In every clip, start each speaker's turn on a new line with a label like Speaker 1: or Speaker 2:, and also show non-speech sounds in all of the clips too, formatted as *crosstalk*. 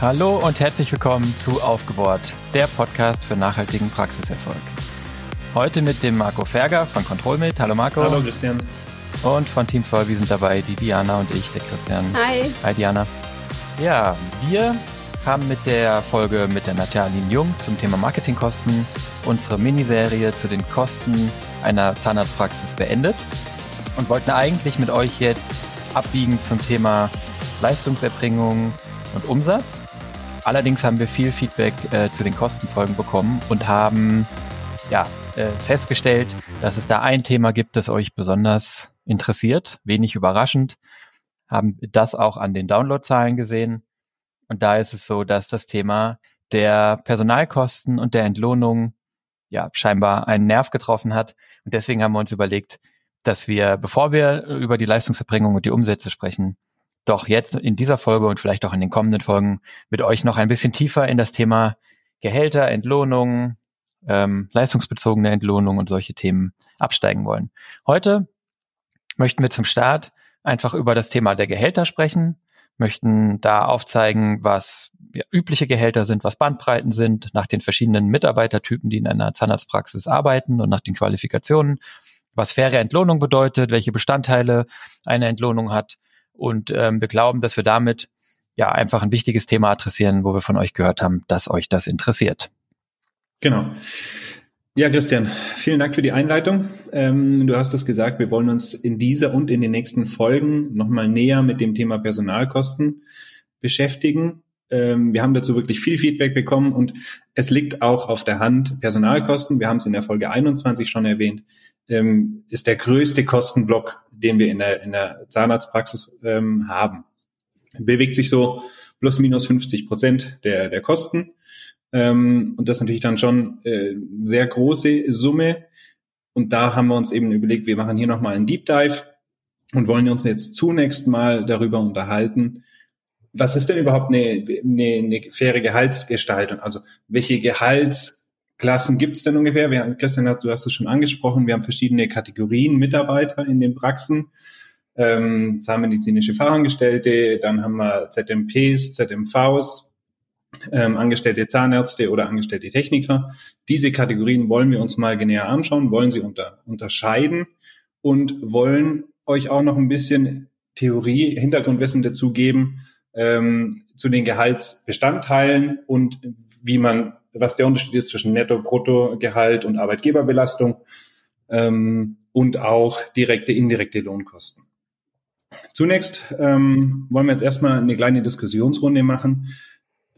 Speaker 1: Hallo und herzlich willkommen zu Aufgebohrt, der Podcast für nachhaltigen Praxiserfolg. Heute mit dem Marco Ferger von Controlmit. Hallo Marco.
Speaker 2: Hallo Christian.
Speaker 1: Und von Team Solvi sind dabei die Diana und ich, der Christian.
Speaker 3: Hi.
Speaker 1: Hi Diana. Ja, wir haben mit der Folge mit der Natalie Jung zum Thema Marketingkosten unsere Miniserie zu den Kosten einer Zahnarztpraxis beendet und wollten eigentlich mit euch jetzt abbiegen zum Thema Leistungserbringung und Umsatz. Allerdings haben wir viel Feedback äh, zu den Kostenfolgen bekommen und haben ja, äh, festgestellt, dass es da ein Thema gibt, das euch besonders interessiert. Wenig überraschend haben das auch an den Downloadzahlen gesehen. Und da ist es so, dass das Thema der Personalkosten und der Entlohnung ja scheinbar einen Nerv getroffen hat. Und deswegen haben wir uns überlegt, dass wir, bevor wir über die Leistungserbringung und die Umsätze sprechen, doch jetzt in dieser Folge und vielleicht auch in den kommenden Folgen mit euch noch ein bisschen tiefer in das Thema Gehälter, Entlohnung, ähm, leistungsbezogene Entlohnung und solche Themen absteigen wollen. Heute möchten wir zum Start einfach über das Thema der Gehälter sprechen, möchten da aufzeigen, was ja, übliche Gehälter sind, was Bandbreiten sind, nach den verschiedenen Mitarbeitertypen, die in einer Zahnarztpraxis arbeiten und nach den Qualifikationen, was faire Entlohnung bedeutet, welche Bestandteile eine Entlohnung hat und ähm, wir glauben, dass wir damit ja einfach ein wichtiges Thema adressieren, wo wir von euch gehört haben, dass euch das interessiert.
Speaker 2: Genau. Ja, Christian, vielen Dank für die Einleitung. Ähm, du hast es gesagt, wir wollen uns in dieser und in den nächsten Folgen nochmal näher mit dem Thema Personalkosten beschäftigen. Ähm, wir haben dazu wirklich viel Feedback bekommen und es liegt auch auf der Hand, Personalkosten, wir haben es in der Folge 21 schon erwähnt, ähm, ist der größte Kostenblock, den wir in der, in der Zahnarztpraxis ähm, haben. Bewegt sich so plus minus 50 Prozent der, der Kosten. Ähm, und das ist natürlich dann schon äh, sehr große Summe. Und da haben wir uns eben überlegt, wir machen hier nochmal einen Deep Dive und wollen uns jetzt zunächst mal darüber unterhalten, was ist denn überhaupt eine, eine, eine faire Gehaltsgestaltung? Also welche Gehalts Klassen gibt es denn ungefähr? Wir haben, Christian, du hast es schon angesprochen, wir haben verschiedene Kategorien Mitarbeiter in den Praxen. Ähm, zahnmedizinische Fachangestellte, dann haben wir ZMPs, ZMVs, ähm, angestellte Zahnärzte oder angestellte Techniker. Diese Kategorien wollen wir uns mal genäher anschauen, wollen sie unter, unterscheiden und wollen euch auch noch ein bisschen Theorie, Hintergrundwissen dazu geben ähm, zu den Gehaltsbestandteilen und wie man was der Unterschied ist zwischen Netto-Brutto-Gehalt und Arbeitgeberbelastung ähm, und auch direkte, indirekte Lohnkosten. Zunächst ähm, wollen wir jetzt erstmal eine kleine Diskussionsrunde machen.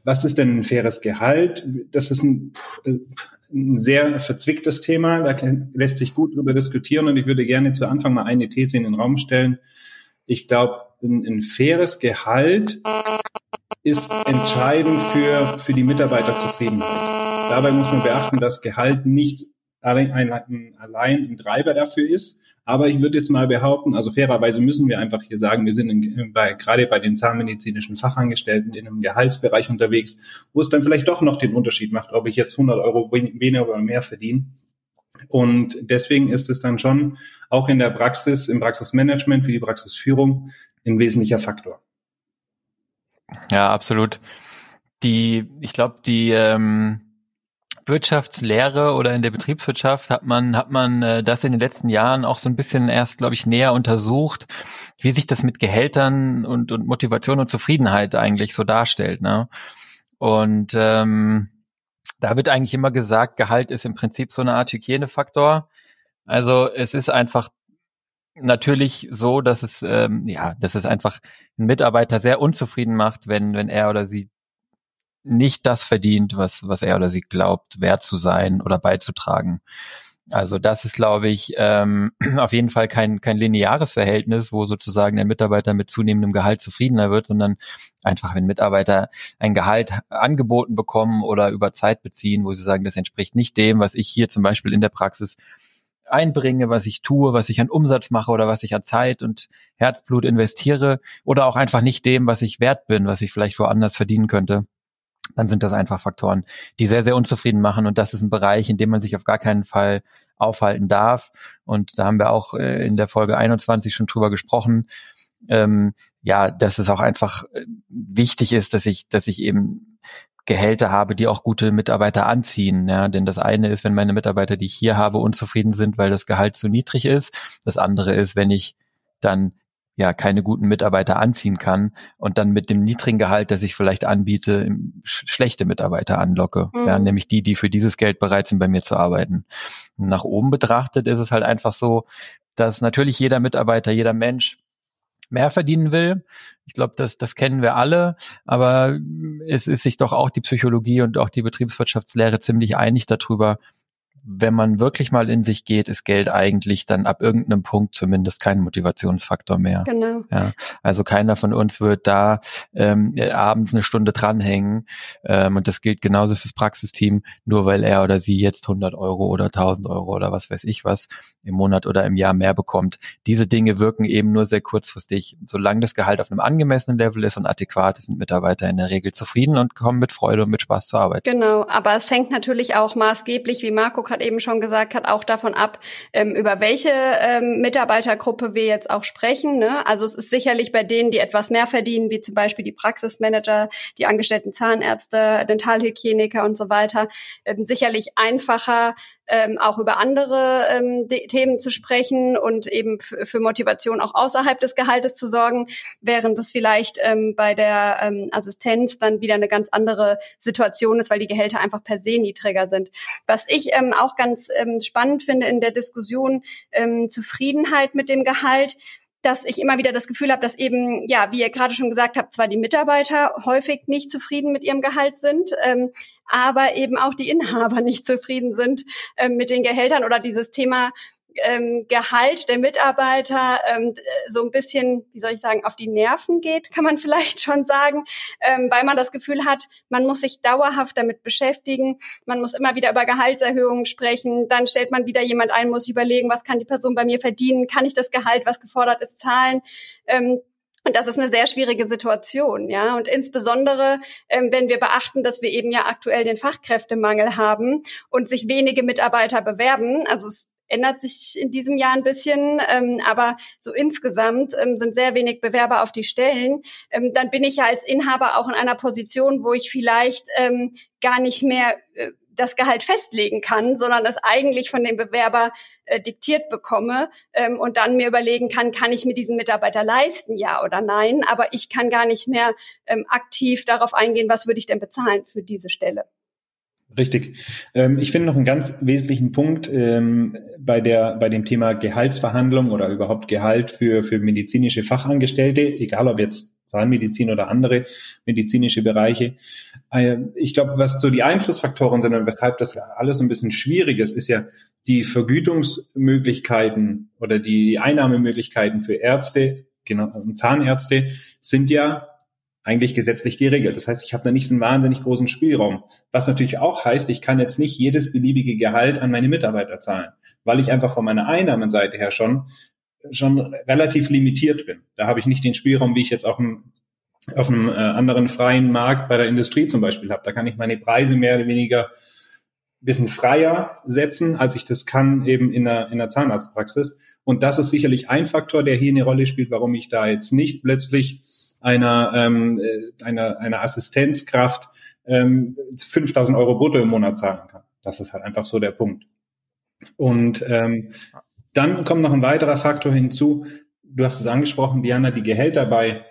Speaker 2: Was ist denn ein faires Gehalt? Das ist ein, ein sehr verzwicktes Thema, da lässt sich gut drüber diskutieren und ich würde gerne zu Anfang mal eine These in den Raum stellen. Ich glaube, ein, ein faires Gehalt ist entscheidend für, für die Mitarbeiterzufriedenheit. Dabei muss man beachten, dass Gehalt nicht allein, allein ein Treiber dafür ist. Aber ich würde jetzt mal behaupten, also fairerweise müssen wir einfach hier sagen, wir sind in, bei, gerade bei den zahnmedizinischen Fachangestellten in einem Gehaltsbereich unterwegs, wo es dann vielleicht doch noch den Unterschied macht, ob ich jetzt 100 Euro weniger oder mehr verdiene. Und deswegen ist es dann schon auch in der Praxis, im Praxismanagement für die Praxisführung ein wesentlicher Faktor.
Speaker 1: Ja, absolut. Die, ich glaube, die ähm, Wirtschaftslehre oder in der Betriebswirtschaft hat man hat man äh, das in den letzten Jahren auch so ein bisschen erst, glaube ich, näher untersucht, wie sich das mit Gehältern und, und Motivation und Zufriedenheit eigentlich so darstellt. Ne? Und ähm, da wird eigentlich immer gesagt, Gehalt ist im Prinzip so eine Art Hygienefaktor. Also es ist einfach natürlich so, dass es ähm, ja, dass es einfach einen Mitarbeiter sehr unzufrieden macht, wenn wenn er oder sie nicht das verdient, was was er oder sie glaubt, wert zu sein oder beizutragen. Also das ist, glaube ich, ähm, *clears throat* auf jeden Fall kein kein lineares Verhältnis, wo sozusagen der Mitarbeiter mit zunehmendem Gehalt zufriedener wird, sondern einfach, wenn Mitarbeiter ein Gehalt angeboten bekommen oder über Zeit beziehen, wo sie sagen, das entspricht nicht dem, was ich hier zum Beispiel in der Praxis einbringe, was ich tue, was ich an Umsatz mache oder was ich an Zeit und Herzblut investiere oder auch einfach nicht dem, was ich wert bin, was ich vielleicht woanders verdienen könnte, dann sind das einfach Faktoren, die sehr, sehr unzufrieden machen. Und das ist ein Bereich, in dem man sich auf gar keinen Fall aufhalten darf. Und da haben wir auch äh, in der Folge 21 schon drüber gesprochen. ähm, ja, dass es auch einfach äh, wichtig ist, dass ich, dass ich eben Gehälter habe, die auch gute Mitarbeiter anziehen. Ja, denn das eine ist, wenn meine Mitarbeiter, die ich hier habe, unzufrieden sind, weil das Gehalt zu niedrig ist. Das andere ist, wenn ich dann ja keine guten Mitarbeiter anziehen kann und dann mit dem niedrigen Gehalt, das ich vielleicht anbiete, schlechte Mitarbeiter anlocke. Mhm. Ja, nämlich die, die für dieses Geld bereit sind, bei mir zu arbeiten. Nach oben betrachtet ist es halt einfach so, dass natürlich jeder Mitarbeiter, jeder Mensch mehr verdienen will. Ich glaube, das, das kennen wir alle, aber es ist sich doch auch die Psychologie und auch die Betriebswirtschaftslehre ziemlich einig darüber, wenn man wirklich mal in sich geht, ist Geld eigentlich dann ab irgendeinem Punkt zumindest kein Motivationsfaktor mehr. Genau. Ja, also keiner von uns wird da ähm, abends eine Stunde dranhängen ähm, und das gilt genauso fürs Praxisteam, nur weil er oder sie jetzt 100 Euro oder 1000 Euro oder was weiß ich was im Monat oder im Jahr mehr bekommt. Diese Dinge wirken eben nur sehr kurzfristig. Solange das Gehalt auf einem angemessenen Level ist und adäquat, sind Mitarbeiter in der Regel zufrieden und kommen mit Freude und mit Spaß zur Arbeit.
Speaker 3: Genau, aber es hängt natürlich auch maßgeblich, wie Marco gerade eben schon gesagt hat, auch davon ab, ähm, über welche ähm, Mitarbeitergruppe wir jetzt auch sprechen. Ne? Also es ist sicherlich bei denen, die etwas mehr verdienen, wie zum Beispiel die Praxismanager, die angestellten Zahnärzte, Dentalhygieniker und so weiter, ähm, sicherlich einfacher, ähm, auch über andere ähm, Themen zu sprechen und eben für Motivation auch außerhalb des Gehaltes zu sorgen, während das vielleicht ähm, bei der ähm, Assistenz dann wieder eine ganz andere Situation ist, weil die Gehälter einfach per se niedriger sind. Was ich ähm, auch ganz ähm, spannend finde in der Diskussion, ähm, Zufriedenheit mit dem Gehalt, dass ich immer wieder das Gefühl habe, dass eben, ja, wie ihr gerade schon gesagt habt, zwar die Mitarbeiter häufig nicht zufrieden mit ihrem Gehalt sind, ähm, aber eben auch die Inhaber *laughs* nicht zufrieden sind ähm, mit den Gehältern oder dieses Thema ähm, Gehalt der Mitarbeiter ähm, so ein bisschen, wie soll ich sagen, auf die Nerven geht, kann man *laughs* vielleicht schon sagen, ähm, weil man das Gefühl hat, man muss sich dauerhaft damit beschäftigen, man muss immer wieder über Gehaltserhöhungen sprechen, dann stellt man wieder jemand ein, muss überlegen, was kann die Person bei mir verdienen, kann ich das Gehalt, was gefordert ist, zahlen. Ähm, und das ist eine sehr schwierige Situation, ja. Und insbesondere, ähm, wenn wir beachten, dass wir eben ja aktuell den Fachkräftemangel haben und sich wenige Mitarbeiter bewerben. Also es ändert sich in diesem Jahr ein bisschen, ähm, aber so insgesamt ähm, sind sehr wenig Bewerber auf die Stellen. Ähm, dann bin ich ja als Inhaber auch in einer Position, wo ich vielleicht ähm, gar nicht mehr äh, das Gehalt festlegen kann, sondern es eigentlich von dem Bewerber äh, diktiert bekomme ähm, und dann mir überlegen kann, kann ich mir diesen Mitarbeiter leisten, ja oder nein. Aber ich kann gar nicht mehr ähm, aktiv darauf eingehen, was würde ich denn bezahlen für diese Stelle.
Speaker 2: Richtig. Ähm, ich finde noch einen ganz wesentlichen Punkt ähm, bei der bei dem Thema Gehaltsverhandlung oder überhaupt Gehalt für für medizinische Fachangestellte, egal ob jetzt Zahnmedizin oder andere medizinische Bereiche. Äh, ich glaube, was so die Einflussfaktoren sind und weshalb das alles ein bisschen schwierig ist, ist ja die Vergütungsmöglichkeiten oder die Einnahmemöglichkeiten für Ärzte genau, und Zahnärzte sind ja eigentlich gesetzlich geregelt. Das heißt, ich habe da nicht so einen wahnsinnig großen Spielraum. Was natürlich auch heißt, ich kann jetzt nicht jedes beliebige Gehalt an meine Mitarbeiter zahlen, weil ich einfach von meiner Einnahmenseite her schon schon relativ limitiert bin. Da habe ich nicht den Spielraum, wie ich jetzt auf einem, auf einem äh, anderen freien Markt bei der Industrie zum Beispiel habe. Da kann ich meine Preise mehr oder weniger ein bisschen freier setzen, als ich das kann eben in der, in der Zahnarztpraxis. Und das ist sicherlich ein Faktor, der hier eine Rolle spielt, warum ich da jetzt nicht plötzlich einer, ähm, äh, einer, einer Assistenzkraft ähm, 5000 Euro brutto im Monat zahlen kann. Das ist halt einfach so der Punkt. Und ähm, dann kommt noch ein weiterer Faktor hinzu. Du hast es angesprochen, Diana, die Gehälter bei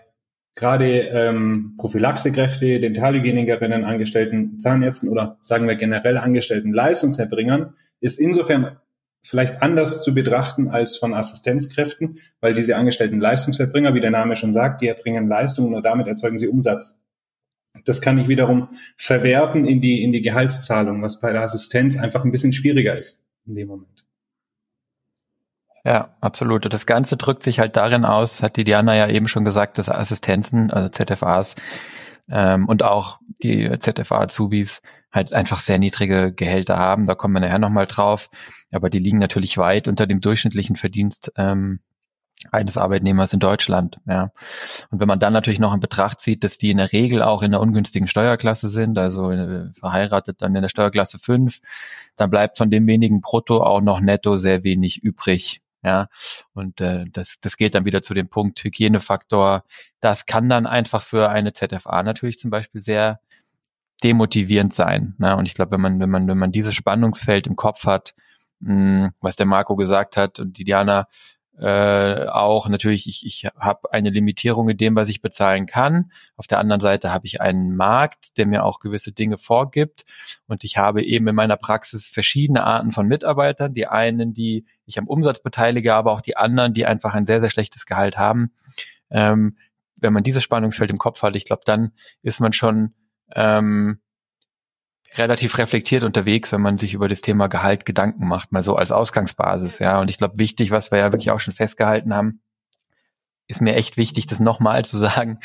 Speaker 2: gerade ähm, Prophylaxekräfte, Dentalhygienikerinnen, Angestellten Zahnärzten oder sagen wir generell angestellten Leistungserbringern ist insofern vielleicht anders zu betrachten als von Assistenzkräften, weil diese angestellten Leistungserbringer, wie der Name schon sagt, die erbringen Leistungen und damit erzeugen sie Umsatz. Das kann ich wiederum verwerten in die, in die Gehaltszahlung, was bei der Assistenz einfach ein bisschen schwieriger ist in dem Moment.
Speaker 1: Ja, absolut. Das Ganze drückt sich halt darin aus, hat die Diana ja eben schon gesagt, dass Assistenzen, also ZFAs ähm, und auch die ZFA-Azubis halt einfach sehr niedrige Gehälter haben. Da kommen wir nachher nochmal drauf. Aber die liegen natürlich weit unter dem durchschnittlichen Verdienst ähm, eines Arbeitnehmers in Deutschland. Ja. Und wenn man dann natürlich noch in Betracht zieht, dass die in der Regel auch in einer ungünstigen Steuerklasse sind, also äh, verheiratet dann in der Steuerklasse 5, dann bleibt von dem wenigen Brutto auch noch netto sehr wenig übrig Ja, und äh, das, das geht dann wieder zu dem Punkt Hygienefaktor. Das kann dann einfach für eine ZFA natürlich zum Beispiel sehr demotivierend sein. Ne? Und ich glaube, wenn man, wenn man, wenn man dieses Spannungsfeld im Kopf hat, mh, hm, was der Marco gesagt hat und die Diana äh, auch natürlich, ich, ich habe eine Limitierung in dem, was ich bezahlen kann. Auf der anderen Seite habe ich einen Markt, der mir auch gewisse Dinge vorgibt. Und ich habe eben in meiner Praxis verschiedene Arten von Mitarbeitern. Die einen, die ich am Umsatz beteilige, aber auch die anderen, die einfach ein sehr, sehr schlechtes Gehalt haben. Ähm, wenn man dieses Spannungsfeld im Kopf hat, ich glaube, dann ist man schon ähm, relativ reflektiert unterwegs, wenn man sich über das Thema Gehalt Gedanken macht, mal so als Ausgangsbasis, ja. Und ich glaube, wichtig, was wir ja wirklich auch schon festgehalten haben, ist mir echt wichtig, das nochmal zu sagen.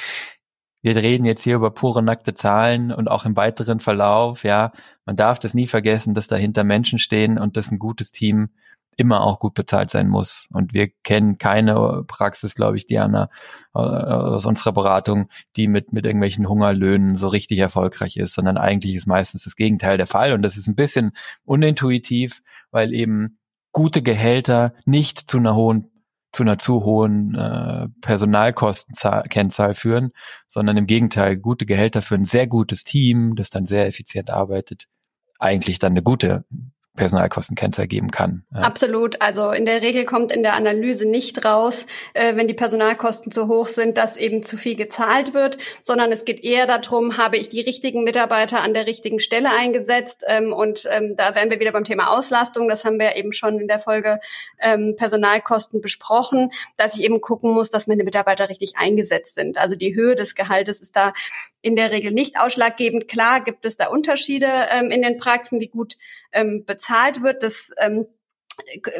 Speaker 1: Wir reden jetzt hier über pure nackte Zahlen und auch im weiteren Verlauf, ja. Man darf das nie vergessen, dass dahinter Menschen stehen und dass ein gutes Team immer auch gut bezahlt sein muss. Und wir kennen keine Praxis, glaube ich, Diana, äh, aus unserer Beratung, die mit, mit irgendwelchen Hungerlöhnen so richtig erfolgreich ist, sondern eigentlich ist meistens das Gegenteil der Fall. Und das ist ein bisschen unintuitiv, weil eben gute Gehälter nicht zu einer hohen zu einer zu hohen äh, Personalkostenkennzahl führen, sondern im Gegenteil gute Gehälter für ein sehr gutes Team, das dann sehr effizient arbeitet, eigentlich dann eine gute Personalkostenkennzahl geben kann.
Speaker 3: Ja. Absolut. Also in der Regel kommt in der Analyse nicht raus, äh, wenn die Personalkosten zu hoch sind, dass eben zu viel gezahlt wird, sondern es geht eher darum, habe ich die richtigen Mitarbeiter an der richtigen Stelle eingesetzt. Ähm, und ähm, da wären wir wieder beim Thema Auslastung. Das haben wir eben schon in der Folge ähm, Personalkosten besprochen, dass ich eben gucken muss, dass meine Mitarbeiter richtig eingesetzt sind. Also die Höhe des Gehaltes ist da in der Regel nicht ausschlaggebend. Klar gibt es da Unterschiede ähm, in den Praxen, wie gut ähm, bezahlt wird. Das ähm,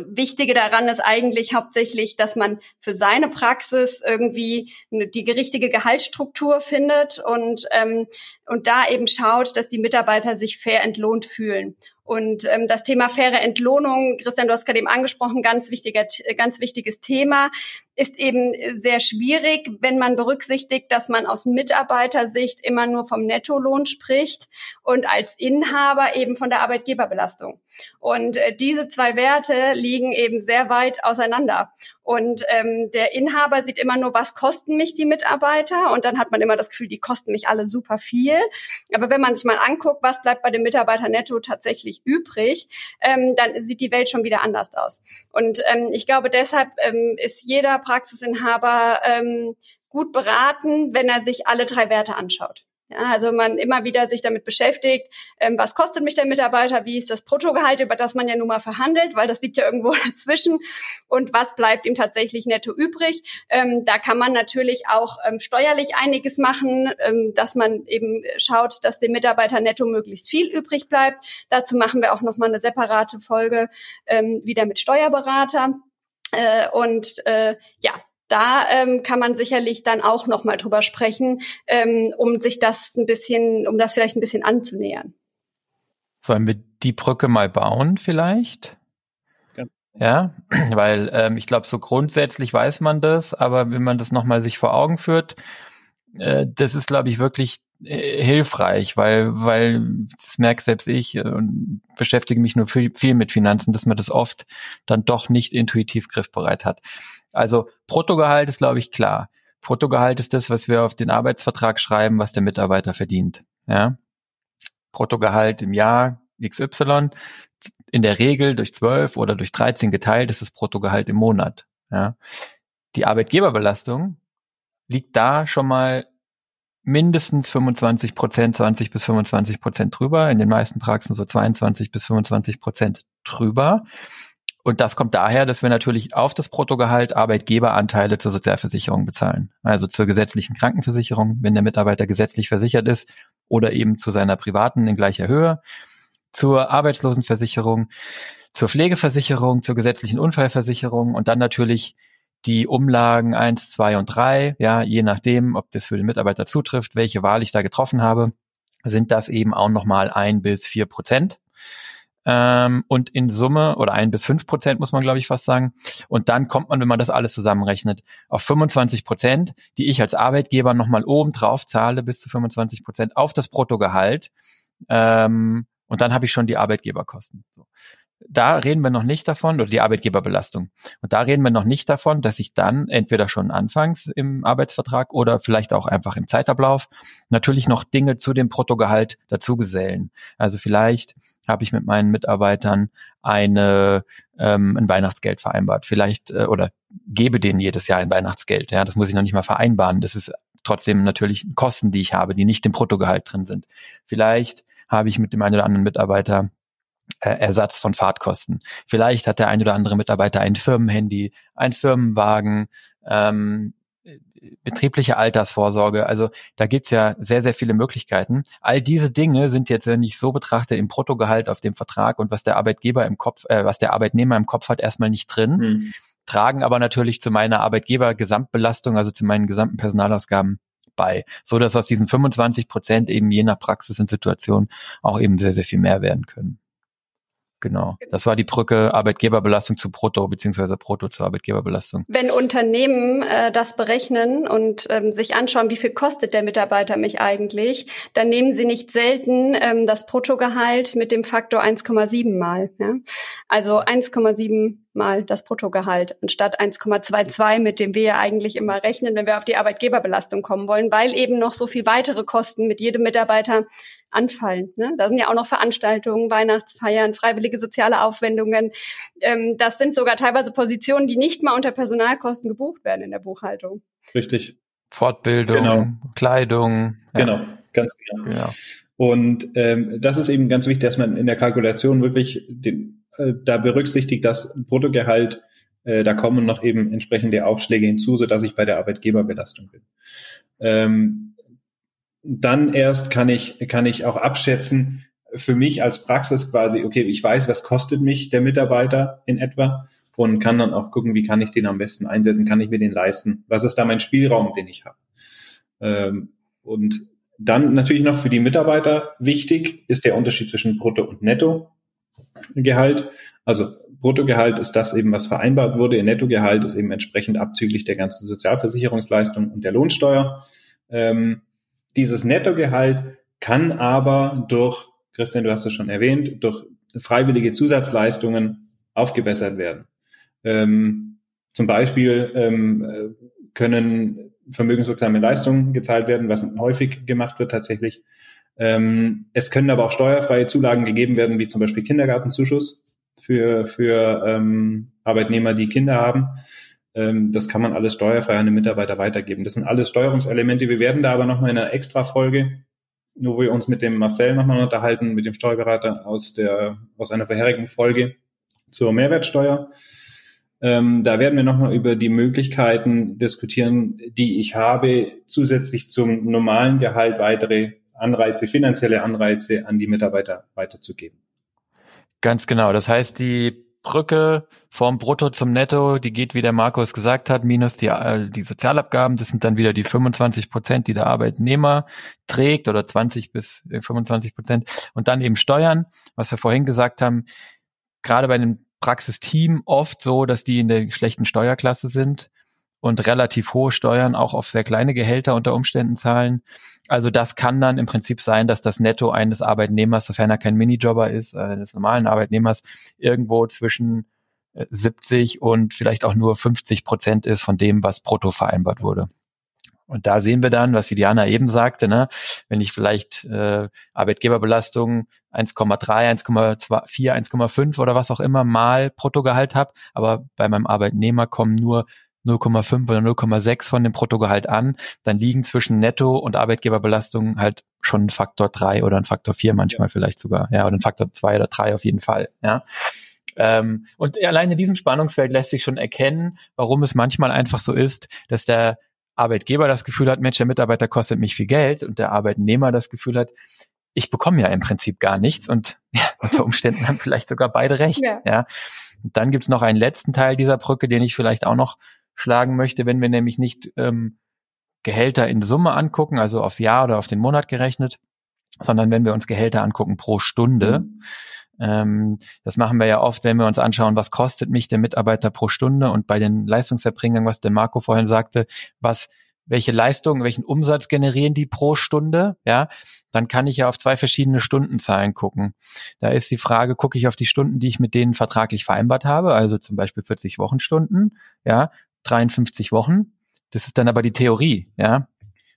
Speaker 3: Wichtige daran ist eigentlich hauptsächlich, dass man für seine Praxis irgendwie die richtige Gehaltsstruktur findet und, ähm, und da eben schaut, dass die Mitarbeiter sich fair entlohnt fühlen. Und ähm, das Thema faire Entlohnung, Christian, du hast gerade eben angesprochen, ganz wichtiger, ganz wichtiges Thema, ist eben sehr schwierig, wenn man berücksichtigt, dass man aus Mitarbeitersicht immer nur vom Nettolohn spricht und als Inhaber eben von der Arbeitgeberbelastung. Und äh, diese zwei Werte liegen eben sehr weit auseinander. Und ähm, der Inhaber sieht immer nur, was kosten mich die Mitarbeiter? Und dann hat man immer das Gefühl, die kosten mich alle super viel. Aber wenn man sich mal anguckt, was bleibt bei dem Mitarbeiter netto tatsächlich übrig, ähm, dann sieht die Welt schon wieder anders aus. Und ähm, ich glaube, deshalb ähm, ist jeder Praxisinhaber ähm, gut beraten, wenn er sich alle drei Werte anschaut. Ja, also man immer wieder sich damit beschäftigt, ähm, was kostet mich der Mitarbeiter, wie ist das Bruttogehalt, über das man ja nun mal verhandelt, weil das liegt ja irgendwo *laughs* dazwischen und was bleibt ihm tatsächlich netto übrig. Ähm, da kann man natürlich auch ähm, steuerlich einiges machen, ähm, dass man eben schaut, dass dem Mitarbeiter netto möglichst viel übrig bleibt. Dazu machen wir auch nochmal eine separate Folge ähm, wieder mit Steuerberater. Äh, und äh, ja, da ähm, kann man sicherlich dann auch noch mal drüber sprechen, ähm, um sich das ein bisschen, um das vielleicht ein bisschen anzunähern.
Speaker 1: Wollen wir die Brücke mal bauen vielleicht? Ja, *clears throat* weil ähm, ich glaube, so grundsätzlich weiß man das, aber wenn man das noch mal sich vor Augen führt, äh, das ist, glaube ich, wirklich äh, hilfreich, weil, weil das merke selbst ich äh, und beschäftige mich nur viel, viel mit Finanzen, dass man das oft dann doch nicht intuitiv griffbereit hat. Also Bruttogehalt ist, glaube ich, klar. Bruttogehalt ist das, was wir auf den Arbeitsvertrag schreiben, was der Mitarbeiter verdient. Ja? Bruttogehalt im Jahr XY, in der Regel durch 12 oder durch 13 geteilt, ist das Bruttogehalt im Monat. Ja? Die Arbeitgeberbelastung liegt da schon mal mindestens 25 Prozent, 20 bis 25 Prozent drüber, in den meisten Praxen so 22 bis 25 Prozent drüber. Und das kommt daher, dass wir natürlich auf das Bruttogehalt Arbeitgeberanteile zur Sozialversicherung bezahlen. Also zur gesetzlichen Krankenversicherung, wenn der Mitarbeiter gesetzlich versichert ist oder eben zu seiner privaten in gleicher Höhe, zur Arbeitslosenversicherung, zur Pflegeversicherung, zur gesetzlichen Unfallversicherung und dann natürlich die Umlagen eins, zwei und drei, ja, je nachdem, ob das für den Mitarbeiter zutrifft, welche Wahl ich da getroffen habe, sind das eben auch nochmal ein bis vier Prozent. Ähm, und in Summe, oder ein bis fünf Prozent muss man, glaube ich, fast sagen. Und dann kommt man, wenn man das alles zusammenrechnet, auf 25 Prozent, die ich als Arbeitgeber nochmal oben drauf zahle, bis zu 25 Prozent auf das Bruttogehalt. Ähm, und dann habe ich schon die Arbeitgeberkosten. So da reden wir noch nicht davon, oder die Arbeitgeberbelastung. Und da reden wir noch nicht davon, dass ich dann entweder schon anfangs im Arbeitsvertrag oder vielleicht auch einfach im Zeitablauf natürlich noch Dinge zu dem Bruttogehalt dazu gesellen. Also vielleicht habe ich mit meinen Mitarbeitern eine ähm, ein Weihnachtsgeld vereinbart, vielleicht äh, oder gebe denen jedes Jahr ein Weihnachtsgeld. Ja, das muss ich noch nicht mal vereinbaren. Das ist trotzdem natürlich Kosten, die ich habe, die nicht im Bruttogehalt drin sind. Vielleicht habe ich mit dem einen oder anderen Mitarbeiter Ersatz von Fahrtkosten. Vielleicht hat der ein oder andere Mitarbeiter ein Firmenhandy, ein Firmenwagen, ähm, betriebliche Altersvorsorge. Also da gibt's ja sehr, sehr viele Möglichkeiten. All diese Dinge sind jetzt, wenn ich so betrachte, im Bruttogehalt auf dem Vertrag und was der Arbeitgeber im Kopf, äh, was der Arbeitnehmer im Kopf hat, erstmal nicht drin, mhm. tragen aber natürlich zu meiner Arbeitgeber-Gesamtbelastung, also zu meinen gesamten Personalausgaben bei, so dass aus diesen 25 Prozent eben je nach Praxis und Situation auch eben sehr, sehr viel mehr werden können. Genau. Das war die Brücke Arbeitgeberbelastung zu Brutto beziehungsweise Brutto zur Arbeitgeberbelastung.
Speaker 3: Wenn Unternehmen äh, das berechnen und ähm, sich anschauen, wie viel kostet der Mitarbeiter mich eigentlich, dann nehmen sie nicht selten ähm, das Bruttogehalt mit dem Faktor 1,7 mal. Ja? Also 1,7 mal das Bruttogehalt anstatt 1,22, mit dem wir ja eigentlich immer rechnen, wenn wir auf die Arbeitgeberbelastung kommen wollen, weil eben noch so viel weitere Kosten mit jedem Mitarbeiter anfallen. Ne? Da sind ja auch noch Veranstaltungen, Weihnachtsfeiern, freiwillige soziale Aufwendungen. Ähm, das sind sogar teilweise Positionen, die nicht mal unter Personalkosten gebucht werden in der Buchhaltung.
Speaker 2: Richtig.
Speaker 1: Fortbildung, genau. Kleidung.
Speaker 2: Ja. Genau, ganz genau. Ja. Und ähm, das ist eben ganz wichtig, dass man in der Kalkulation wirklich den, äh, da berücksichtigt, dass Bruttogehalt, äh, da kommen noch eben entsprechende Aufschläge hinzu, so dass ich bei der Arbeitgeberbelastung bin. Ähm, dann erst kann ich, kann ich auch abschätzen, für mich als Praxis quasi, okay, ich weiß, was kostet mich der Mitarbeiter in etwa und kann dann auch gucken, wie kann ich den am besten einsetzen, kann ich mir den leisten, was ist da mein Spielraum, den ich habe. Ähm, und dann natürlich noch für die Mitarbeiter wichtig ist der Unterschied zwischen Brutto- und Nettogehalt. Also Bruttogehalt ist das eben, was vereinbart wurde. Nettogehalt ist eben entsprechend abzüglich der ganzen Sozialversicherungsleistung und der Lohnsteuer. Ähm, dieses Nettogehalt kann aber durch, Christian, du hast es schon erwähnt, durch freiwillige Zusatzleistungen aufgebessert werden. Ähm, zum Beispiel ähm, können vermögenswirksame Leistungen gezahlt werden, was häufig gemacht wird tatsächlich. Ähm, es können aber auch steuerfreie Zulagen gegeben werden, wie zum Beispiel Kindergartenzuschuss für, für ähm, Arbeitnehmer, die Kinder haben. Ähm, das kann man alles steuerfrei an den Mitarbeiter weitergeben. Das sind alles Steuerungselemente. Wir werden da aber nochmal in einer extra Folge, wo wir uns mit dem Marcel nochmal unterhalten, mit dem Steuerberater aus der, aus einer vorherigen Folge zur Mehrwertsteuer. Ähm, da werden wir nochmal über die Möglichkeiten diskutieren, die ich habe, zusätzlich zum normalen Gehalt weitere Anreize, finanzielle Anreize an die Mitarbeiter weiterzugeben.
Speaker 1: Ganz genau. Das heißt, die Brücke vom Brutto zum Netto, die geht, wie der Markus gesagt hat, minus die, äh, die Sozialabgaben. Das sind dann wieder die 25 Prozent, die der Arbeitnehmer trägt oder 20 bis 25 äh, Prozent. Und dann eben Steuern, was wir vorhin gesagt haben, gerade bei einem Praxisteam oft so, dass die in der schlechten Steuerklasse sind und relativ hohe Steuern auch auf sehr kleine Gehälter unter Umständen zahlen. Also das kann dann im Prinzip sein, dass das Netto eines Arbeitnehmers, sofern er kein Minijobber ist, äh, eines normalen Arbeitnehmers, irgendwo zwischen 70 äh, und vielleicht auch nur 50 Prozent ist von dem, was brutto vereinbart wurde. Und da sehen wir dann, was die Diana eben sagte, ne, wenn ich vielleicht äh, Arbeitgeberbelastung 1,3, 1,4, 1,5 oder was auch immer mal Bruttogehalt habe, aber bei meinem Arbeitnehmer kommen nur 0,5 oder 0,6 von dem Bruttogehalt an, dann liegen zwischen Netto und Arbeitgeberbelastung halt schon ein Faktor 3 oder ein Faktor 4 manchmal ja. vielleicht sogar, ja, oder ein Faktor 2 oder 3 auf jeden Fall, ja. Ähm, und allein in diesem Spannungsfeld lässt sich schon erkennen, warum es manchmal einfach so ist, dass der Arbeitgeber das Gefühl hat, Mensch, der Mitarbeiter kostet mich viel Geld und der Arbeitnehmer das Gefühl hat, ich bekomme ja im Prinzip gar nichts und ja, *laughs* unter Umständen haben vielleicht sogar beide recht. Ja. ja. Und dann gibt's noch einen letzten Teil dieser Brücke, den ich vielleicht auch noch schlagen möchte, wenn wir nämlich nicht ähm, Gehälter in Summe angucken, also aufs Jahr oder auf den Monat gerechnet, sondern wenn wir uns Gehälter angucken pro Stunde. Mhm. Ähm, das machen wir ja oft, wenn wir uns anschauen, was kostet mich der Mitarbeiter pro Stunde und bei den Leistungserbringern, was der Marco vorhin sagte, was welche Leistung, welchen Umsatz generieren die pro Stunde, ja, dann kann ich ja auf zwei verschiedene Stundenzahlen gucken. Da ist die Frage, gucke ich auf die Stunden, die ich mit denen vertraglich vereinbart habe, also zum Beispiel 40 Wochenstunden, ja, 53 Wochen. Das ist dann aber die Theorie, ja.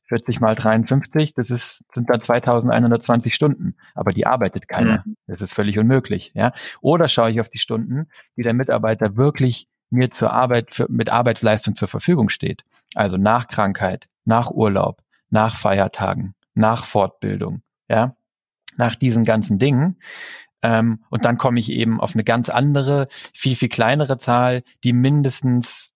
Speaker 1: 40 mal 53, das ist, sind dann 2120 Stunden. Aber die arbeitet keiner. Mhm. Das ist völlig unmöglich, ja. Oder schaue ich auf die Stunden, die der Mitarbeiter wirklich mir zur Arbeit, für, mit Arbeitsleistung zur Verfügung steht. Also nach Krankheit, nach Urlaub, nach Feiertagen, nach Fortbildung, ja. Nach diesen ganzen Dingen. Ähm, und dann komme ich eben auf eine ganz andere, viel, viel kleinere Zahl, die mindestens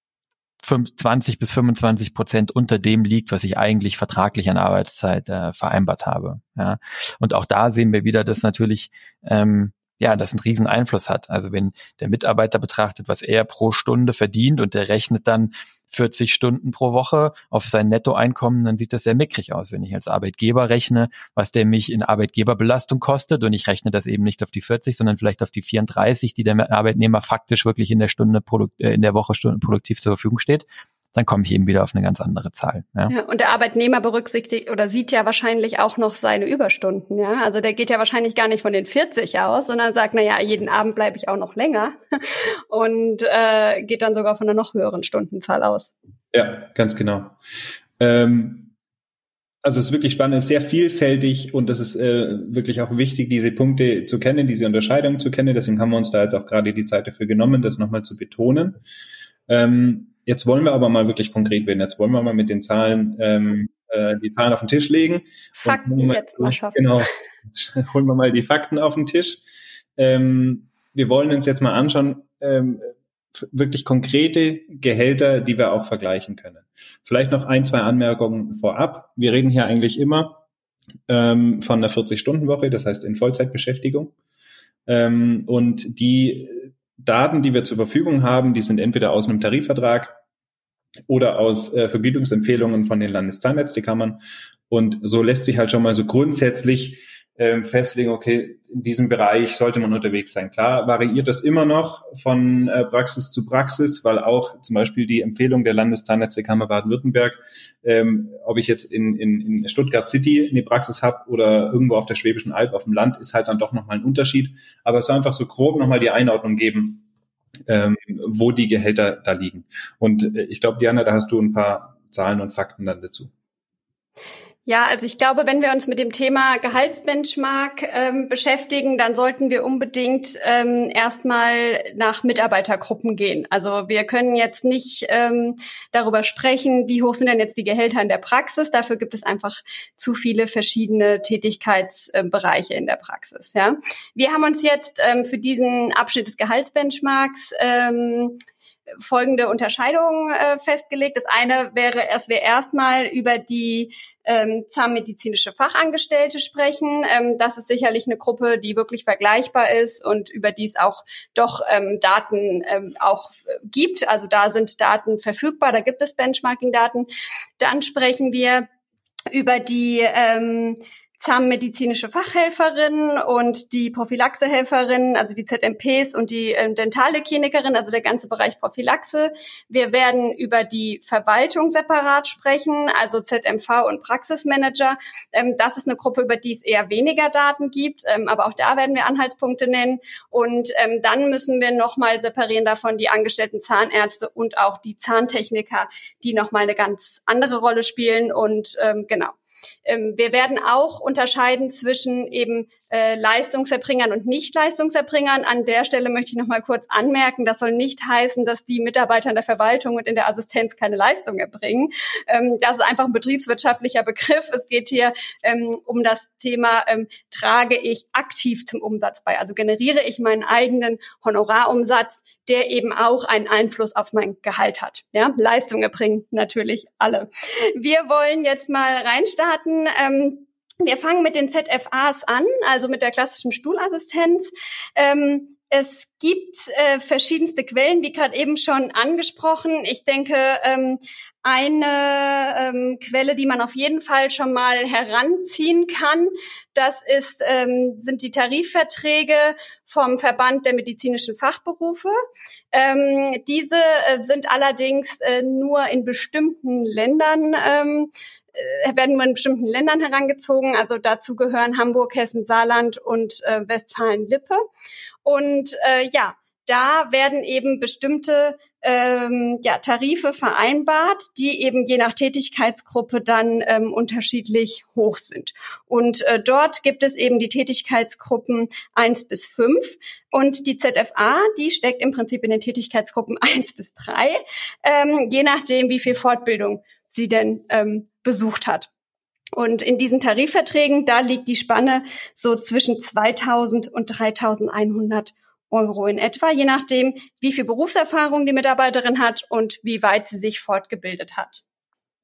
Speaker 1: 20 bis 25 Prozent unter dem liegt, was ich eigentlich vertraglich an Arbeitszeit äh, vereinbart habe. Ja. Und auch da sehen wir wieder, dass natürlich ähm, ja, das einen riesen Einfluss hat. Also wenn der Mitarbeiter betrachtet, was er pro Stunde verdient und der rechnet dann 40 Stunden pro Woche auf sein Nettoeinkommen, dann sieht das sehr mickrig aus. Wenn ich als Arbeitgeber rechne, was der mich in Arbeitgeberbelastung kostet und ich rechne das eben nicht auf die 40, sondern vielleicht auf die 34, die der Arbeitnehmer faktisch wirklich in der Stunde, äh, in der Woche produktiv zur Verfügung steht, dann komme ich eben wieder auf eine ganz andere Zahl. Ja.
Speaker 3: ja, und der Arbeitnehmer berücksichtigt oder sieht ja wahrscheinlich auch noch seine Überstunden. Ja, also der geht ja wahrscheinlich gar nicht von den 40 aus, sondern sagt, na ja, jeden Abend bleibe ich auch noch länger *laughs* und äh, geht dann sogar von einer noch höheren Stundenzahl aus.
Speaker 2: Ja, ganz genau. Ähm also es ist wirklich spannend, es ist sehr vielfältig und das ist äh, wirklich auch wichtig, diese Punkte zu kennen, diese Unterscheidung zu kennen. Deswegen haben wir uns da jetzt auch gerade die Zeit dafür genommen, das nochmal zu betonen. Ähm, Jetzt wollen wir aber mal wirklich konkret werden. Jetzt wollen wir mal mit den Zahlen ähm, äh, die Zahlen auf den Tisch legen.
Speaker 3: Fakten mal, jetzt mal schaffen.
Speaker 2: Genau. *laughs* holen wir mal die Fakten auf den Tisch. Ähm, wir wollen uns jetzt mal anschauen, ähm, wirklich konkrete Gehälter, die wir auch vergleichen können. Vielleicht noch ein, zwei Anmerkungen vorab. Wir reden hier eigentlich immer ähm, von einer 40-Stunden-Woche, das heißt in Vollzeitbeschäftigung. Ähm, und die Daten, die wir zur Verfügung haben, die sind entweder aus einem Tarifvertrag oder aus äh, Vergütungsempfehlungen von den Landeszahnärztekammern. Und so lässt sich halt schon mal so grundsätzlich ähm, festlegen, okay, in diesem Bereich sollte man unterwegs sein. Klar variiert das immer noch von äh, Praxis zu Praxis, weil auch zum Beispiel die Empfehlung der Landeszahnärztekammer Baden-Württemberg, ähm, ob ich jetzt in, in, in Stuttgart City eine Praxis habe oder irgendwo auf der Schwäbischen Alb auf dem Land, ist halt dann doch nochmal ein Unterschied. Aber es soll einfach so grob nochmal die Einordnung geben, ähm, wo die Gehälter da liegen. Und äh, ich glaube, Diana, da hast du ein paar Zahlen und Fakten dann dazu.
Speaker 3: Ja, also ich glaube, wenn wir uns mit dem Thema Gehaltsbenchmark ähm, beschäftigen, dann sollten wir unbedingt ähm, erstmal nach Mitarbeitergruppen gehen. Also wir können jetzt nicht ähm, darüber sprechen, wie hoch sind denn jetzt die Gehälter in der Praxis. Dafür gibt es einfach zu viele verschiedene Tätigkeitsbereiche in der Praxis. Ja, wir haben uns jetzt ähm, für diesen Abschnitt des Gehaltsbenchmarks ähm, folgende Unterscheidungen äh, festgelegt. Das eine wäre, dass wir erstmal über die ähm, zahnmedizinische Fachangestellte sprechen. Ähm, das ist sicherlich eine Gruppe, die wirklich vergleichbar ist und über die es auch doch ähm, Daten ähm, auch äh, gibt. Also da sind Daten verfügbar, da gibt es Benchmarking-Daten. Dann sprechen wir über die ähm, zahnmedizinische Fachhelferin und die Prophylaxehelferin, also die ZMPs und die äh, dentale Klinikerin, also der ganze Bereich Prophylaxe. Wir werden über die Verwaltung separat sprechen, also ZMV und Praxismanager. Ähm, das ist eine Gruppe, über die es eher weniger Daten gibt, ähm, aber auch da werden wir Anhaltspunkte nennen. Und ähm, dann müssen wir nochmal separieren davon die angestellten Zahnärzte und auch die Zahntechniker, die nochmal eine ganz andere Rolle spielen. Und ähm, genau. Ähm, wir werden auch unterscheiden zwischen eben äh, Leistungserbringern und Nicht-Leistungserbringern. An der Stelle möchte ich noch mal kurz anmerken, das soll nicht heißen, dass die Mitarbeiter in der Verwaltung und in der Assistenz keine Leistung erbringen. Ähm, das ist einfach ein betriebswirtschaftlicher Begriff. Es geht hier ähm, um das Thema, ähm, trage ich aktiv zum Umsatz bei? Also generiere ich meinen eigenen Honorarumsatz, der eben auch einen Einfluss auf mein Gehalt hat. Ja, Leistung erbringen natürlich alle. Wir wollen jetzt mal reinstarten. Ähm, wir fangen mit den ZFAs an, also mit der klassischen Stuhlassistenz. Ähm, es gibt äh, verschiedenste Quellen, wie gerade eben schon angesprochen. Ich denke, ähm, eine ähm, Quelle, die man auf jeden Fall schon mal heranziehen kann. Das ist, ähm, sind die Tarifverträge vom Verband der medizinischen Fachberufe. Ähm, diese äh, sind allerdings äh, nur in bestimmten Ländern ähm, äh, werden nur in bestimmten Ländern herangezogen. Also dazu gehören Hamburg, Hessen, Saarland und äh, Westfalen-Lippe. Und äh, ja, da werden eben bestimmte ähm, ja, Tarife vereinbart, die eben je nach Tätigkeitsgruppe dann ähm, unterschiedlich hoch sind. Und äh, dort gibt es eben die Tätigkeitsgruppen eins bis fünf und die ZFA, die steckt im Prinzip in den Tätigkeitsgruppen *laughs* eins bis drei, ähm, je nachdem, wie viel Fortbildung sie denn ähm, besucht hat. Und in diesen Tarifverträgen, da liegt die Spanne so zwischen 2000 und 3100 Euro in etwa, je nachdem, wie viel Berufserfahrung die Mitarbeiterin hat und wie weit sie sich fortgebildet hat.